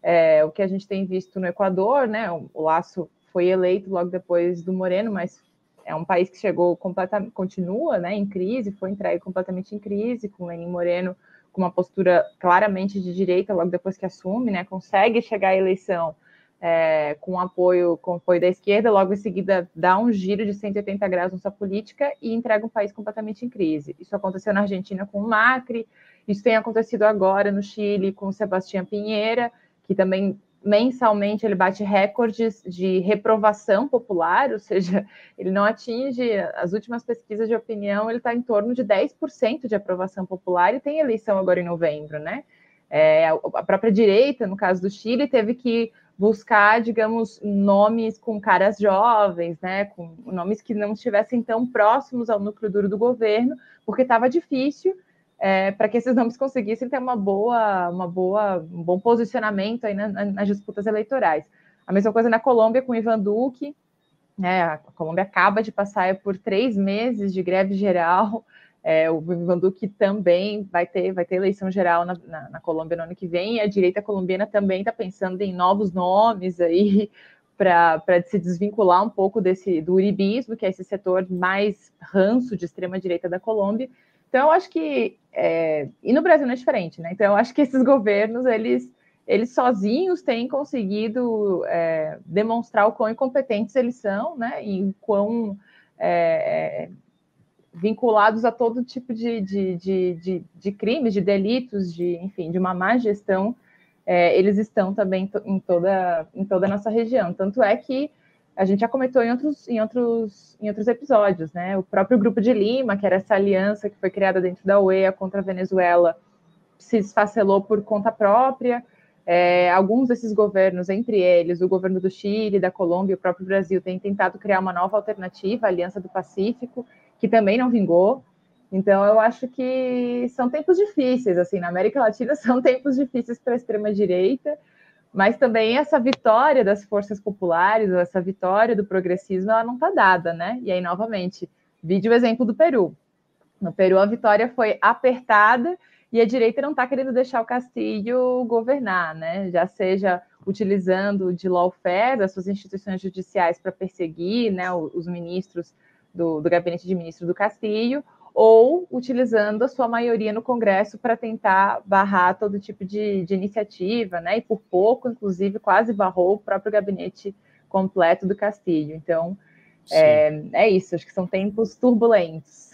Speaker 4: é, o que a gente tem visto no Equador, né? O, o Laço foi eleito logo depois do Moreno, mas é um país que chegou completamente, continua né, em crise, foi entregue completamente em crise, com Lenin Moreno com uma postura claramente de direita logo depois que assume, né? Consegue chegar à eleição é, com apoio com apoio da esquerda, logo em seguida dá um giro de 180 graus nessa política e entrega um país completamente em crise. Isso aconteceu na Argentina com o Macri, isso tem acontecido agora no Chile com o Sebastião Pinheira, que também mensalmente ele bate recordes de reprovação popular, ou seja, ele não atinge as últimas pesquisas de opinião, ele está em torno de 10% de aprovação popular e tem eleição agora em novembro, né? É, a própria direita, no caso do Chile, teve que buscar, digamos, nomes com caras jovens, né, com nomes que não estivessem tão próximos ao núcleo duro do governo, porque estava difícil é, para que esses nomes conseguissem ter uma boa, uma boa, um bom posicionamento aí na, na, nas disputas eleitorais. A mesma coisa na Colômbia com Ivan Duque, né, a Colômbia acaba de passar por três meses de greve geral, é, o Ivan Duque também vai ter, vai ter eleição geral na, na, na Colômbia no ano que vem, e a direita colombiana também está pensando em novos nomes aí para se desvincular um pouco desse do uribismo, que é esse setor mais ranço de extrema direita da Colômbia. Então, eu acho que é, e no Brasil não é diferente, né? Então, eu acho que esses governos eles eles sozinhos têm conseguido é, demonstrar o quão incompetentes eles são, né? E quão é, é vinculados a todo tipo de, de, de, de, de crimes, de delitos, de, enfim, de uma má gestão, é, eles estão também em toda, em toda a nossa região. Tanto é que a gente já comentou em outros, em outros, em outros episódios, né? O próprio Grupo de Lima, que era essa aliança que foi criada dentro da UEA contra a Venezuela, se esfacelou por conta própria. É, alguns desses governos, entre eles o governo do Chile, da Colômbia e o próprio Brasil, têm tentado criar uma nova alternativa, a Aliança do Pacífico, que também não vingou. Então, eu acho que são tempos difíceis, assim, na América Latina são tempos difíceis para a extrema-direita, mas também essa vitória das forças populares, essa vitória do progressismo, ela não está dada, né? E aí, novamente, vide o exemplo do Peru. No Peru, a vitória foi apertada e a direita não está querendo deixar o Castilho governar, né? Já seja utilizando de lawfare, das suas instituições judiciais para perseguir né, os ministros do, do gabinete de ministros do Castilho, ou utilizando a sua maioria no Congresso para tentar barrar todo tipo de, de, iniciativa, né? E por pouco, inclusive, quase barrou o próprio gabinete completo do Castilho. Então, é, é, isso, acho que são tempos turbulentos.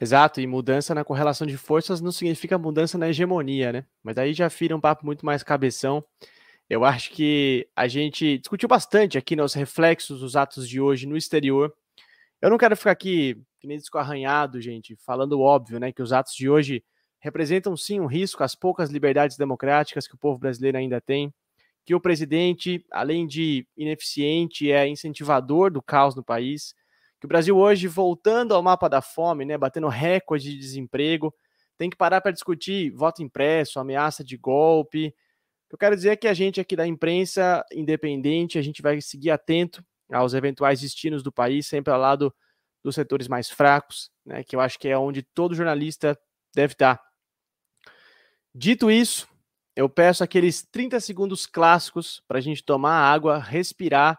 Speaker 1: Exato, e mudança na correlação de forças não significa mudança na hegemonia, né? Mas aí já vira um papo muito mais cabeção. Eu acho que a gente discutiu bastante aqui nos reflexos dos atos de hoje no exterior. Eu não quero ficar aqui, que nem disco arranhado, gente, falando óbvio, né, que os atos de hoje representam sim um risco às poucas liberdades democráticas que o povo brasileiro ainda tem, que o presidente, além de ineficiente, é incentivador do caos no país, que o Brasil hoje, voltando ao mapa da fome, né, batendo recorde de desemprego, tem que parar para discutir voto impresso, ameaça de golpe. Eu quero dizer é que a gente aqui da imprensa independente, a gente vai seguir atento aos eventuais destinos do país, sempre ao lado dos setores mais fracos, né, que eu acho que é onde todo jornalista deve estar. Dito isso, eu peço aqueles 30 segundos clássicos para a gente tomar água, respirar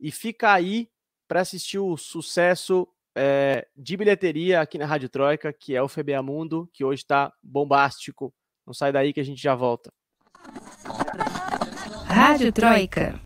Speaker 1: e ficar aí para assistir o sucesso é, de bilheteria aqui na Rádio Troika, que é o FBA Mundo, que hoje está bombástico. Não sai daí que a gente já volta.
Speaker 2: Rádio Troika.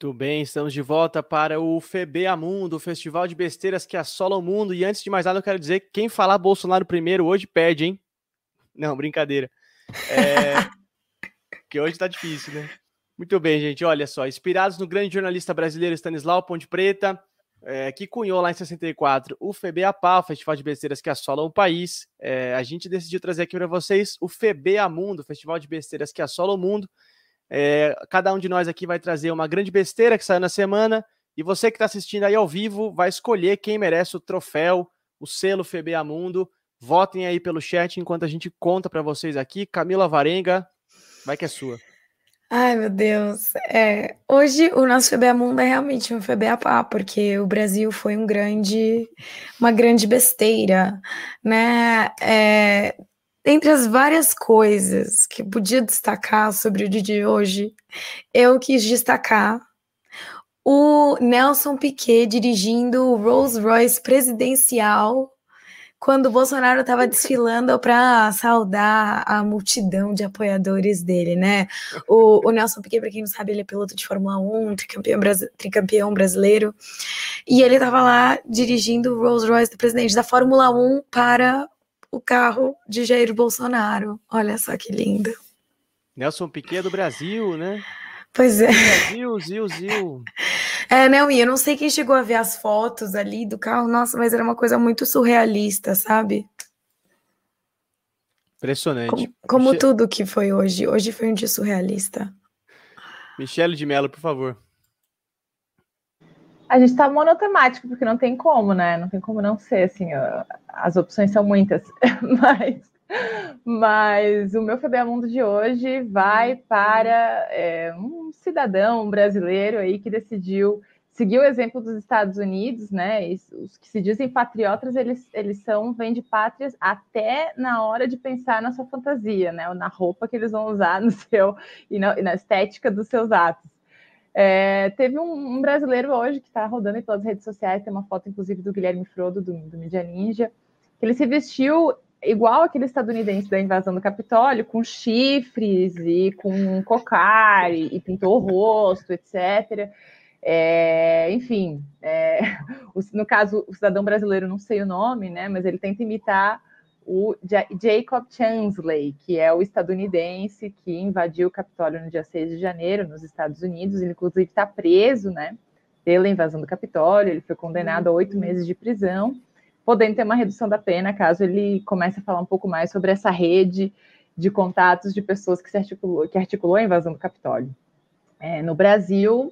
Speaker 1: Muito bem, estamos de volta para o FEBA Mundo, o festival de besteiras que assola o mundo. E antes de mais nada, eu quero dizer que quem falar Bolsonaro primeiro hoje perde, hein? Não, brincadeira. É... que hoje tá difícil, né? Muito bem, gente. Olha só, inspirados no grande jornalista brasileiro Stanislau Ponte Preta, é, que cunhou lá em 64 o FEBA o Festival de Besteiras que assola o país. É, a gente decidiu trazer aqui para vocês o FEBA Mundo, Festival de Besteiras que assola o mundo. É, cada um de nós aqui vai trazer uma grande besteira que saiu na semana e você que está assistindo aí ao vivo vai escolher quem merece o troféu, o selo FBA Mundo. Votem aí pelo chat enquanto a gente conta para vocês aqui. Camila Varenga, vai que é sua.
Speaker 3: Ai, meu Deus. É, hoje o nosso FBA Mundo é realmente um FBA pá, porque o Brasil foi um grande, uma grande besteira, né? É, Dentre as várias coisas que eu podia destacar sobre o dia de hoje, eu quis destacar o Nelson Piquet dirigindo o Rolls Royce presidencial quando o Bolsonaro estava desfilando para saudar a multidão de apoiadores dele, né? O, o Nelson Piquet, para quem não sabe, ele é piloto de Fórmula 1, tricampeão, tricampeão brasileiro, e ele estava lá dirigindo o Rolls Royce do presidente da Fórmula 1 para o carro de Jair Bolsonaro. Olha só que lindo.
Speaker 1: Nelson Piquet é do Brasil, né?
Speaker 3: Pois é.
Speaker 1: Zil, zil, zil.
Speaker 3: É, não, e eu não sei quem chegou a ver as fotos ali do carro, nossa, mas era uma coisa muito surrealista, sabe?
Speaker 1: Impressionante.
Speaker 3: Como, como Michel... tudo que foi hoje. Hoje foi um dia surrealista.
Speaker 1: Michele de Mello, por favor.
Speaker 4: A gente tá monotemático, porque não tem como, né? Não tem como não ser, assim, as opções são muitas, mas mas o meu Mundo de hoje vai para é, um cidadão brasileiro aí que decidiu seguir o exemplo dos Estados Unidos, né? Os que se dizem patriotas, eles, eles são vêm de pátrias até na hora de pensar na sua fantasia, né? Ou na roupa que eles vão usar no seu e na, e na estética dos seus atos. É, teve um, um, brasileiro hoje que está rodando em todas as redes sociais, tem uma foto, inclusive, do Guilherme Frodo, do, do Media Ninja, que ele se vestiu igual aquele estadunidense da invasão do Capitólio, com chifres e com cocar e, e pintou o rosto, etc. É, enfim, é, no caso, o cidadão brasileiro, não sei o nome, né, mas ele tenta imitar o Jacob Chansley, que é o estadunidense que invadiu o Capitólio no dia 6 de janeiro, nos Estados Unidos. Ele, inclusive, está preso né, pela invasão do Capitólio. Ele foi condenado a oito meses de prisão podendo ter uma redução da pena caso ele comece a falar um pouco mais sobre essa rede de contatos de pessoas que, se articulou, que articulou a invasão do Capitólio. É, no Brasil,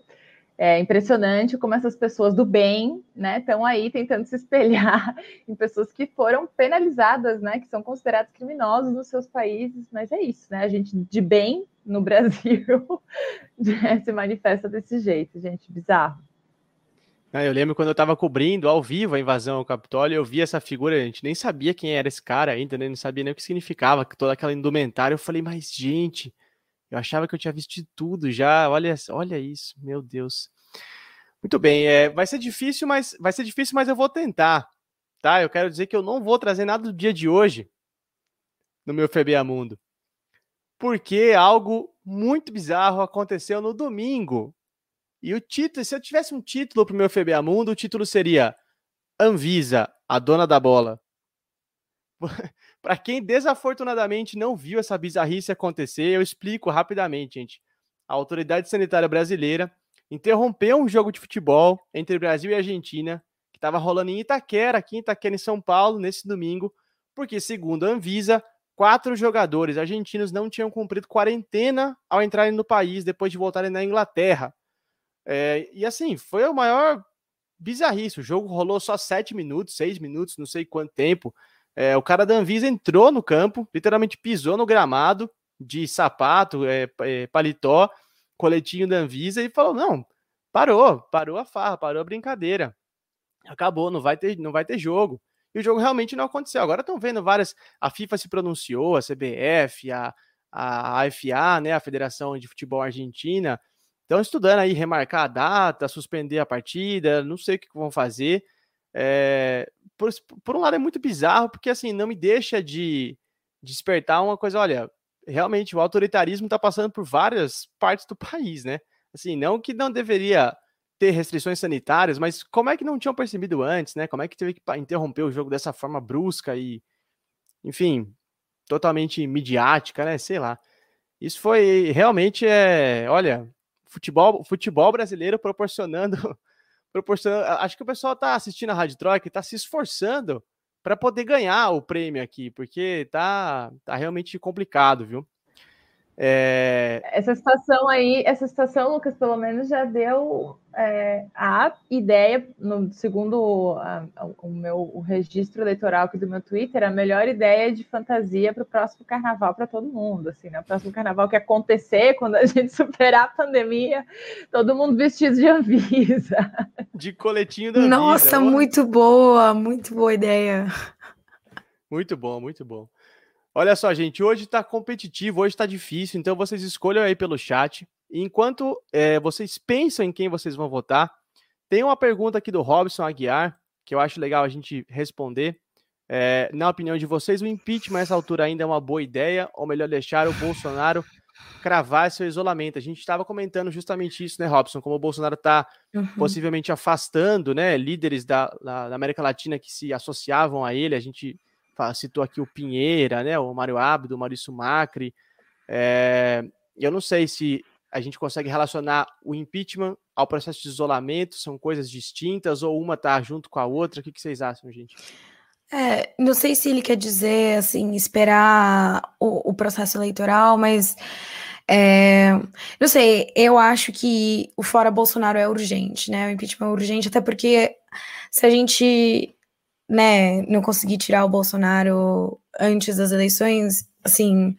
Speaker 4: é impressionante como essas pessoas do bem né, estão aí tentando se espelhar em pessoas que foram penalizadas, né, que são considerados criminosos nos seus países, mas é isso, né? A gente de bem no Brasil né, se manifesta desse jeito, gente, bizarro.
Speaker 1: Ah, eu lembro quando eu estava cobrindo ao vivo a invasão ao Capitólio, eu vi essa figura, a gente nem sabia quem era esse cara ainda, né? Não sabia nem o que significava, toda aquela indumentária. Eu falei, mas gente, eu achava que eu tinha visto tudo já. Olha, olha isso, meu Deus. Muito bem, é, vai ser difícil, mas vai ser difícil, mas eu vou tentar, tá? Eu quero dizer que eu não vou trazer nada do dia de hoje no meu FBA Mundo, porque algo muito bizarro aconteceu no domingo e o título, se eu tivesse um título para o meu FBA Mundo, o título seria Anvisa, a dona da bola. Para quem desafortunadamente não viu essa bizarrice acontecer, eu explico rapidamente, gente. A Autoridade Sanitária Brasileira interrompeu um jogo de futebol entre Brasil e Argentina, que estava rolando em Itaquera, aqui em Itaquera, em São Paulo, nesse domingo, porque, segundo a Anvisa, quatro jogadores argentinos não tinham cumprido quarentena ao entrarem no país depois de voltarem na Inglaterra. É, e assim, foi o maior bizarrice. O jogo rolou só sete minutos, seis minutos, não sei quanto tempo. É, o cara da Anvisa entrou no campo, literalmente pisou no gramado de sapato, é, é, paletó, coletinho da Anvisa e falou: não, parou, parou a farra, parou a brincadeira. Acabou, não vai ter, não vai ter jogo. E o jogo realmente não aconteceu. Agora estão vendo várias. A FIFA se pronunciou, a CBF, a, a AFA, né, a Federação de Futebol Argentina, Estão estudando aí remarcar a data, suspender a partida, não sei o que vão fazer. É, por, por, um lado é muito bizarro, porque assim, não me deixa de, despertar uma coisa, olha, realmente o autoritarismo está passando por várias partes do país, né? Assim, não que não deveria ter restrições sanitárias, mas como é que não tinham percebido antes, né? Como é que teve que interromper o jogo dessa forma brusca e, enfim, totalmente midiática, né? Sei lá. Isso foi realmente é, olha, futebol, futebol brasileiro proporcionando, proporcionando. Acho que o pessoal está assistindo a Rádio Troika e está se esforçando para poder ganhar o prêmio aqui, porque tá, tá realmente complicado, viu?
Speaker 4: É... Essa situação aí, essa situação, Lucas, pelo menos já deu é, a ideia, no, segundo a, o meu o registro eleitoral aqui do meu Twitter, a melhor ideia de fantasia para o próximo carnaval para todo mundo. Assim, né? O próximo carnaval que acontecer, quando a gente superar a pandemia, todo mundo vestido de Anvisa.
Speaker 1: De coletinho da Anvisa.
Speaker 3: Nossa, muito boa, muito boa ideia.
Speaker 1: Muito bom, muito bom. Olha só, gente, hoje está competitivo, hoje está difícil, então vocês escolham aí pelo chat. E enquanto é, vocês pensam em quem vocês vão votar, tem uma pergunta aqui do Robson Aguiar, que eu acho legal a gente responder. É, na opinião de vocês, o impeachment nessa altura ainda é uma boa ideia, ou melhor, deixar o Bolsonaro cravar seu isolamento? A gente estava comentando justamente isso, né, Robson? Como o Bolsonaro está uhum. possivelmente afastando né, líderes da, da, América Latina que se associavam a ele. A gente citou aqui o Pinheira, né, o Mário Abdo, o Maurício Macri. É, eu não sei se a gente consegue relacionar o impeachment ao processo de isolamento, são coisas distintas, ou uma está junto com a outra? O que, que vocês acham, gente?
Speaker 3: É, não sei se ele quer dizer, assim, esperar o, o processo eleitoral, mas é, não sei, eu acho que o fora Bolsonaro é urgente, né? O impeachment é urgente, até porque se a gente né, não conseguir tirar o Bolsonaro antes das eleições, assim,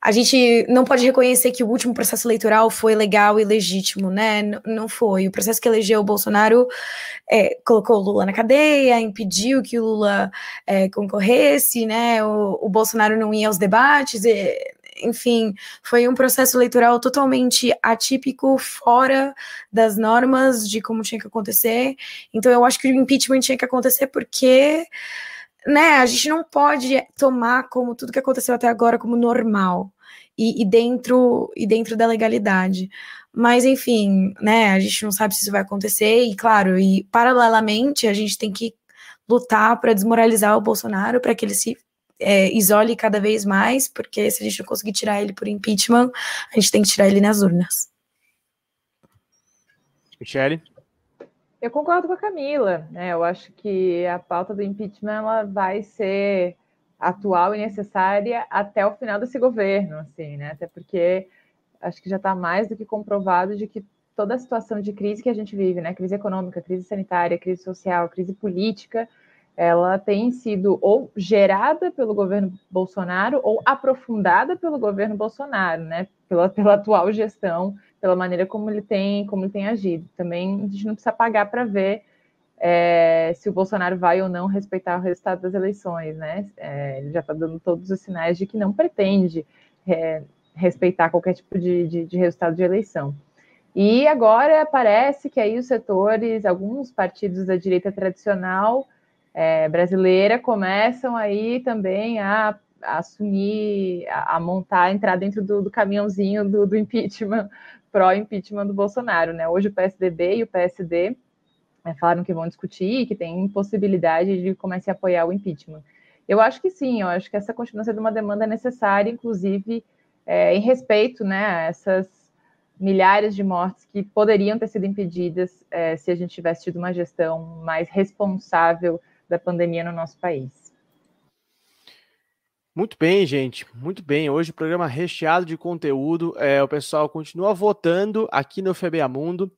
Speaker 3: a gente não pode reconhecer que o último processo eleitoral foi legal e legítimo, né? N não foi. O processo que elegeu o Bolsonaro é, colocou o Lula na cadeia, impediu que o Lula é, concorresse, né? O, o, Bolsonaro não ia aos debates. E, enfim, foi um processo eleitoral totalmente atípico, fora das normas de como tinha que acontecer. Então, eu acho que o impeachment tinha que acontecer porque, né, a gente não pode tomar como tudo que aconteceu até agora como normal. E, e dentro e dentro da legalidade. Mas, enfim, né, a gente não sabe se isso vai acontecer, e claro, e paralelamente a gente tem que lutar para desmoralizar o Bolsonaro, para que ele se é, isole cada vez mais, porque se a gente não conseguir tirar ele por impeachment, a gente tem que tirar ele nas urnas.
Speaker 1: Michele?
Speaker 4: Eu concordo com a Camila, né? Eu acho que a pauta do impeachment ela vai ser atual e necessária até o final desse governo, assim, né? Até porque acho que já está mais do que comprovado de que toda a situação de crise que a gente vive, né? Crise econômica, crise sanitária, crise social, crise política, ela tem sido ou gerada pelo governo Bolsonaro ou aprofundada pelo governo Bolsonaro, né? Pela, pela atual gestão, pela maneira como ele tem, como ele tem agido. Também a gente não precisa pagar para ver é, se o Bolsonaro vai ou não respeitar o resultado das eleições, né? É, ele já está dando todos os sinais de que não pretende é, respeitar qualquer tipo de, de, de resultado de eleição. E agora parece que aí os setores, alguns partidos da direita tradicional é, brasileira começam aí também a, a assumir, a, a, montar, entrar dentro do, do caminhãozinho do, do impeachment, pró-impeachment do Bolsonaro, né? Hoje o PSDB e o PSD é, falaram que vão discutir, que tem possibilidade de começar a apoiar o impeachment. Eu acho que sim, eu acho que essa continua sendo uma demanda necessária, inclusive é, em respeito né, a essas milhares de mortes que poderiam ter sido impedidas é, se a gente tivesse tido uma gestão mais responsável da pandemia no nosso país.
Speaker 1: Muito bem, gente. Muito bem. Hoje o programa recheado de conteúdo. É, o pessoal continua votando aqui no FBA Mundo.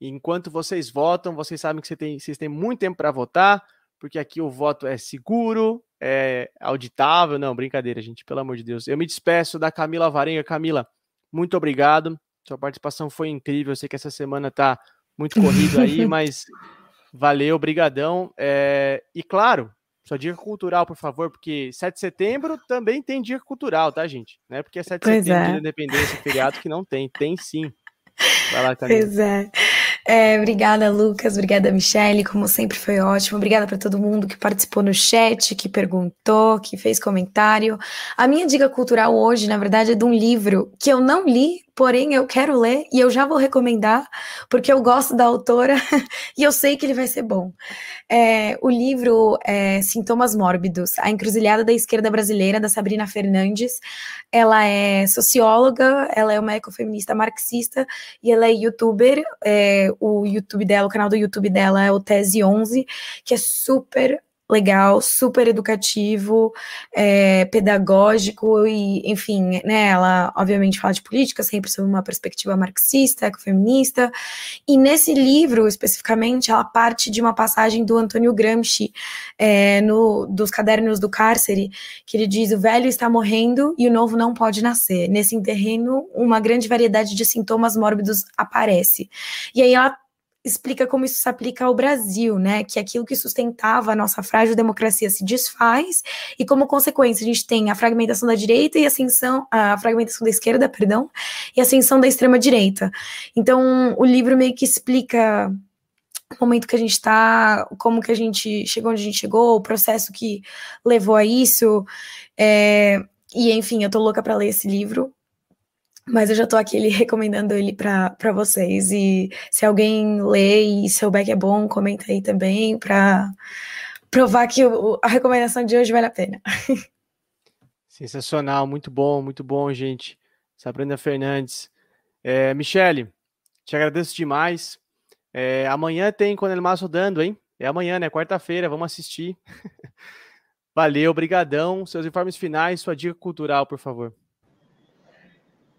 Speaker 1: Enquanto vocês votam, vocês sabem que você tem, vocês têm muito tempo para votar, porque aqui o voto é seguro, é auditável. Não, brincadeira, gente, pelo amor de Deus. Eu me despeço da Camila Varenga. Camila, muito obrigado. Sua participação foi incrível. Eu sei que essa semana tá muito corrido aí, mas Valeu, brigadão. É, e claro, sua dica cultural, por favor, porque 7 de setembro também tem dica cultural, tá, gente? Não é porque é 7 de pois setembro, é. de independência, feriado que não tem. Tem sim.
Speaker 3: Vai lá, Camila. Pois é. É, obrigada, Lucas. Obrigada, Michele. Como sempre, foi ótimo. Obrigada para todo mundo que participou no chat, que perguntou, que fez comentário. A minha dica cultural hoje, na verdade, é de um livro que eu não li, porém eu quero ler e eu já vou recomendar, porque eu gosto da autora e eu sei que ele vai ser bom. É, o livro é Sintomas Mórbidos, A Encruzilhada da Esquerda Brasileira, da Sabrina Fernandes. Ela é socióloga, ela é uma ecofeminista marxista e ela é youtuber. É, o YouTube dela, o canal do YouTube dela é o Tese 11, que é super legal, super educativo, é, pedagógico e, enfim, né, ela obviamente fala de política sempre sob uma perspectiva marxista, ecofeminista, e nesse livro, especificamente, ela parte de uma passagem do Antônio Gramsci, é, no, dos Cadernos do Cárcere, que ele diz, o velho está morrendo e o novo não pode nascer. Nesse terreno, uma grande variedade de sintomas mórbidos aparece. E aí ela explica como isso se aplica ao Brasil, né? Que aquilo que sustentava a nossa frágil democracia se desfaz e como consequência a gente tem a fragmentação da direita e a ascensão, a fragmentação da esquerda, perdão, e a ascensão da extrema direita. Então, o livro meio que explica o momento que a gente está, como que a gente chegou onde a gente chegou, o processo que levou a isso. É, e enfim, eu tô louca para ler esse livro. Mas eu já tô aqui ele, recomendando ele para vocês. E se alguém lê e souber que é bom, comenta aí também para provar que o, a recomendação de hoje vale a pena.
Speaker 1: Sensacional, muito bom, muito bom, gente. Sabrina Fernandes. É, Michele, te agradeço demais. É, amanhã tem Conelmaço dando, hein? É amanhã, né? Quarta-feira, vamos assistir. Valeu, brigadão. Seus informes finais, sua dica cultural, por favor.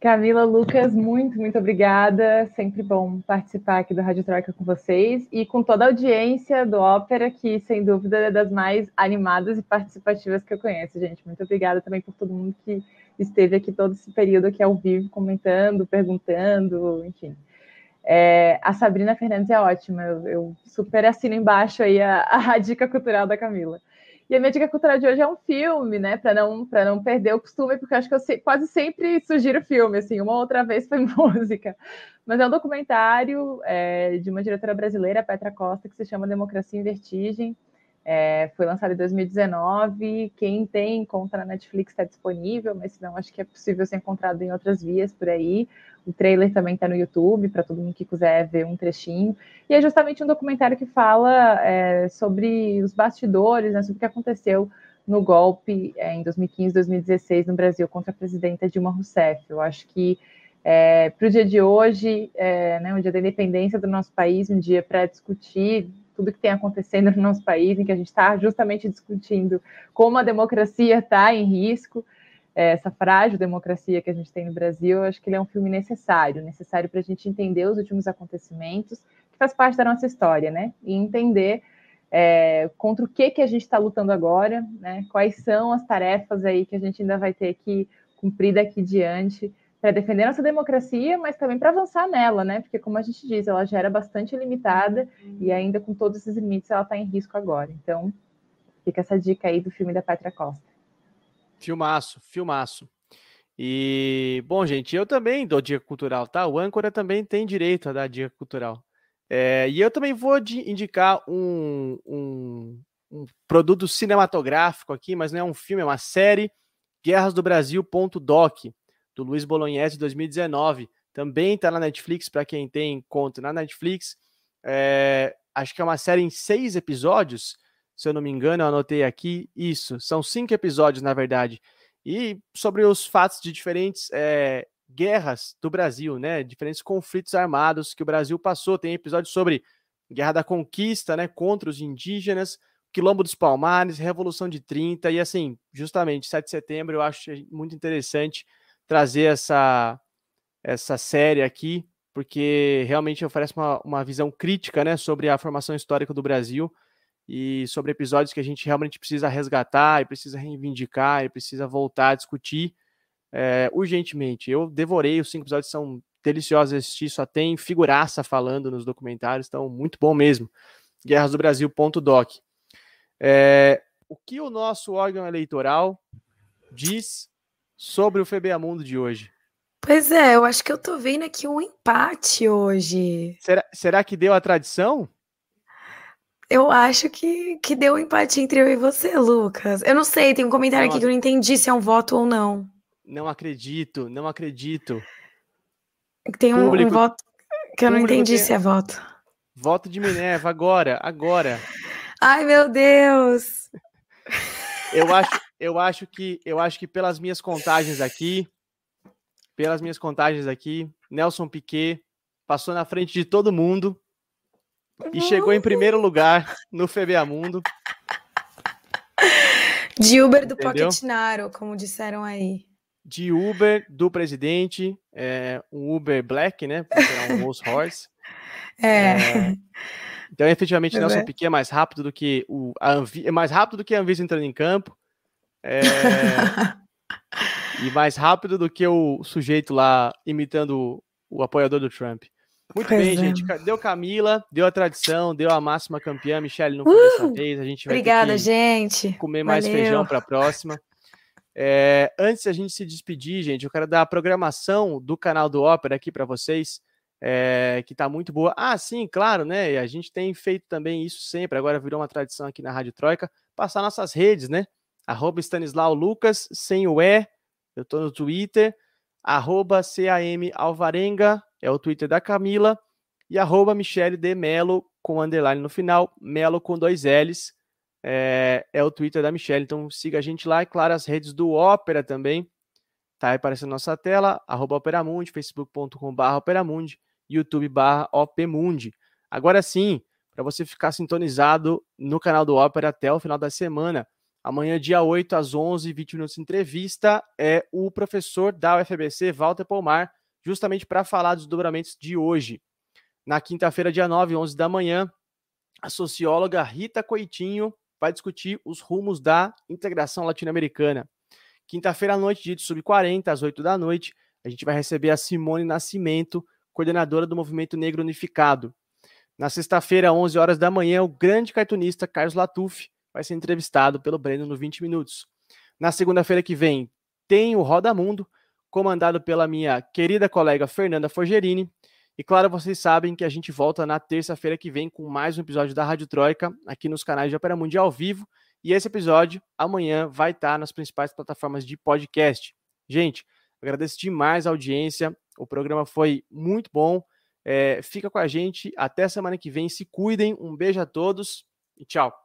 Speaker 4: Camila, Lucas, muito, muito obrigada. Sempre bom participar aqui do Rádio Troika com vocês e com toda a audiência do Ópera, que sem dúvida é das mais animadas e participativas que eu conheço, gente. Muito obrigada também por todo mundo que esteve aqui todo esse período aqui ao vivo, comentando, perguntando, enfim. É, a Sabrina Fernandes é ótima, eu, eu super assino embaixo aí a, a dica cultural da Camila. E a minha dica cultural de hoje é um filme, né? Para não, não perder o costume, porque acho que eu se, quase sempre sugiro filme, assim, uma outra vez foi música. Mas é um documentário é, de uma diretora brasileira, Petra Costa, que se chama Democracia em Vertigem. É, foi lançado em 2019. Quem tem conta na Netflix está disponível, mas não acho que é possível ser encontrado em outras vias por aí. O trailer também está no YouTube para todo mundo que quiser ver um trechinho. E é justamente um documentário que fala é, sobre os bastidores, né, sobre o que aconteceu no golpe é, em 2015, 2016 no Brasil contra a presidenta Dilma Rousseff. Eu acho que é, para o dia de hoje, é, né, o dia da independência do nosso país, um dia para discutir tudo que tem acontecendo no nosso país, em que a gente está justamente discutindo como a democracia está em risco, essa frágil democracia que a gente tem no Brasil, eu acho que ele é um filme necessário, necessário para a gente entender os últimos acontecimentos, que faz parte da nossa história, né? E entender é, contra o que, que a gente está lutando agora, né? Quais são as tarefas aí que a gente ainda vai ter que cumprir daqui diante para defender nossa democracia, mas também para avançar nela, né? Porque, como a gente diz, ela já era bastante limitada e ainda com todos esses limites ela está em risco agora. Então, fica essa dica aí do filme da Petra Costa.
Speaker 1: Filmaço, filmaço. E, bom, gente, eu também dou dica cultural, tá? O âncora também tem direito a dar dica cultural. É, e eu também vou indicar um, um, um, produto cinematográfico aqui, mas não é um filme, é uma série, Guerras do Brasil.doc do Luiz Bolognese 2019. Também está na Netflix, para quem tem conta na Netflix. É, acho que é uma série em seis episódios, se eu não me engano, eu anotei aqui. Isso, são cinco episódios, na verdade. E sobre os fatos de diferentes é, guerras do Brasil, né? Diferentes conflitos armados que o Brasil passou. Tem episódios sobre Guerra da Conquista, né? Contra os indígenas, Quilombo dos Palmares, Revolução de 30, e assim, justamente 7 de setembro, eu acho muito interessante trazer essa, essa série aqui, porque realmente oferece uma, uma visão crítica né, sobre a formação histórica do Brasil e sobre episódios que a gente realmente precisa resgatar e precisa reivindicar e precisa voltar a discutir é, urgentemente. Eu devorei, os cinco episódios são deliciosos de assistir, só tem figuraça falando nos documentários, então muito bom mesmo. Guerras do Brasil.doc. É, o que o nosso órgão eleitoral diz sobre o FBA Mundo de hoje?
Speaker 3: Pois é, eu acho que eu tô vendo aqui um empate hoje.
Speaker 1: Será, será que deu a tradição?
Speaker 3: Eu acho que, que deu um empate entre eu e você, Lucas. Eu não sei, tem um comentário não, aqui que eu não entendi se é um voto ou não.
Speaker 1: Não acredito, não acredito.
Speaker 3: Tem um, público, um voto que eu não entendi tem... se é voto.
Speaker 1: Voto de Minerva, agora, agora.
Speaker 3: Ai, meu Deus!
Speaker 1: Eu acho, eu acho que eu acho que pelas minhas contagens aqui, pelas minhas contagens aqui, Nelson Piquet passou na frente de todo mundo e chegou em primeiro lugar no FBA Mundo.
Speaker 3: De Uber do Pocketnaro, como disseram aí.
Speaker 1: De Uber do presidente, é, um Uber Black, né? Porque é um Rolls Royce.
Speaker 3: É. é.
Speaker 1: Então, efetivamente, Nelson Piquet é mais rápido do que o a Anvi, é mais rápido do que a Anvisa entrando em campo. É... e mais rápido do que o sujeito lá imitando o apoiador do Trump. Muito pois bem, é. gente. Deu Camila, deu a tradição, deu a máxima campeã. Michelle não foi uh, dessa vez. A gente vai
Speaker 3: Obrigada, gente.
Speaker 1: comer mais Valeu. feijão para a próxima. É, antes a gente se despedir, gente, eu quero dar a programação do canal do Ópera aqui para vocês. é, que está muito boa. Ah, sim, claro, né? A gente tem feito também isso sempre, agora virou uma tradição aqui na Rádio Troika, passar nossas redes, né? Arroba Stanislau Lucas, sem o E, eu estou no Twitter, arroba CAM Alvarenga, é o Twitter da Camila, e arroba Michele de com underline no final, Melo com dois L's, é, é o Twitter da Michelle. Então siga a gente lá e, claro, as redes do Ópera também. Tá aí aparecendo na nossa tela, arroba Operamundi, facebook.com.br Operamundi, youtube barra. Agora sim, para você ficar sintonizado no canal do Ópera até o final da semana, amanhã, dia 8, às 11 20 minutos de entrevista, é o professor da UFBC, Walter Palmar, justamente para falar dos dobramentos de hoje. Na quinta-feira, dia 9, 11 da manhã, a socióloga Rita Coitinho vai discutir os rumos da integração latino-americana. Quinta-feira à noite, dia de sub-40, às 8 da noite, a gente vai receber a Simone Nascimento, coordenadora do Movimento Negro Unificado. Na sexta-feira, 11 horas da manhã, o grande cartunista Carlos Latuf vai ser entrevistado pelo Breno no 20 Minutos. Na segunda-feira que vem, tem o Roda Mundo, comandado pela minha querida colega Fernanda Forgerini, e claro, vocês sabem que a gente volta na terça-feira que vem com mais um episódio da Rádio Troika, aqui nos canais de Opera Mundial ao vivo. E esse episódio, amanhã, vai estar nas principais plataformas de podcast. Gente, agradeço demais a audiência. O programa foi muito bom. É, fica com a gente. Até semana que vem. Se cuidem. Um beijo a todos e tchau.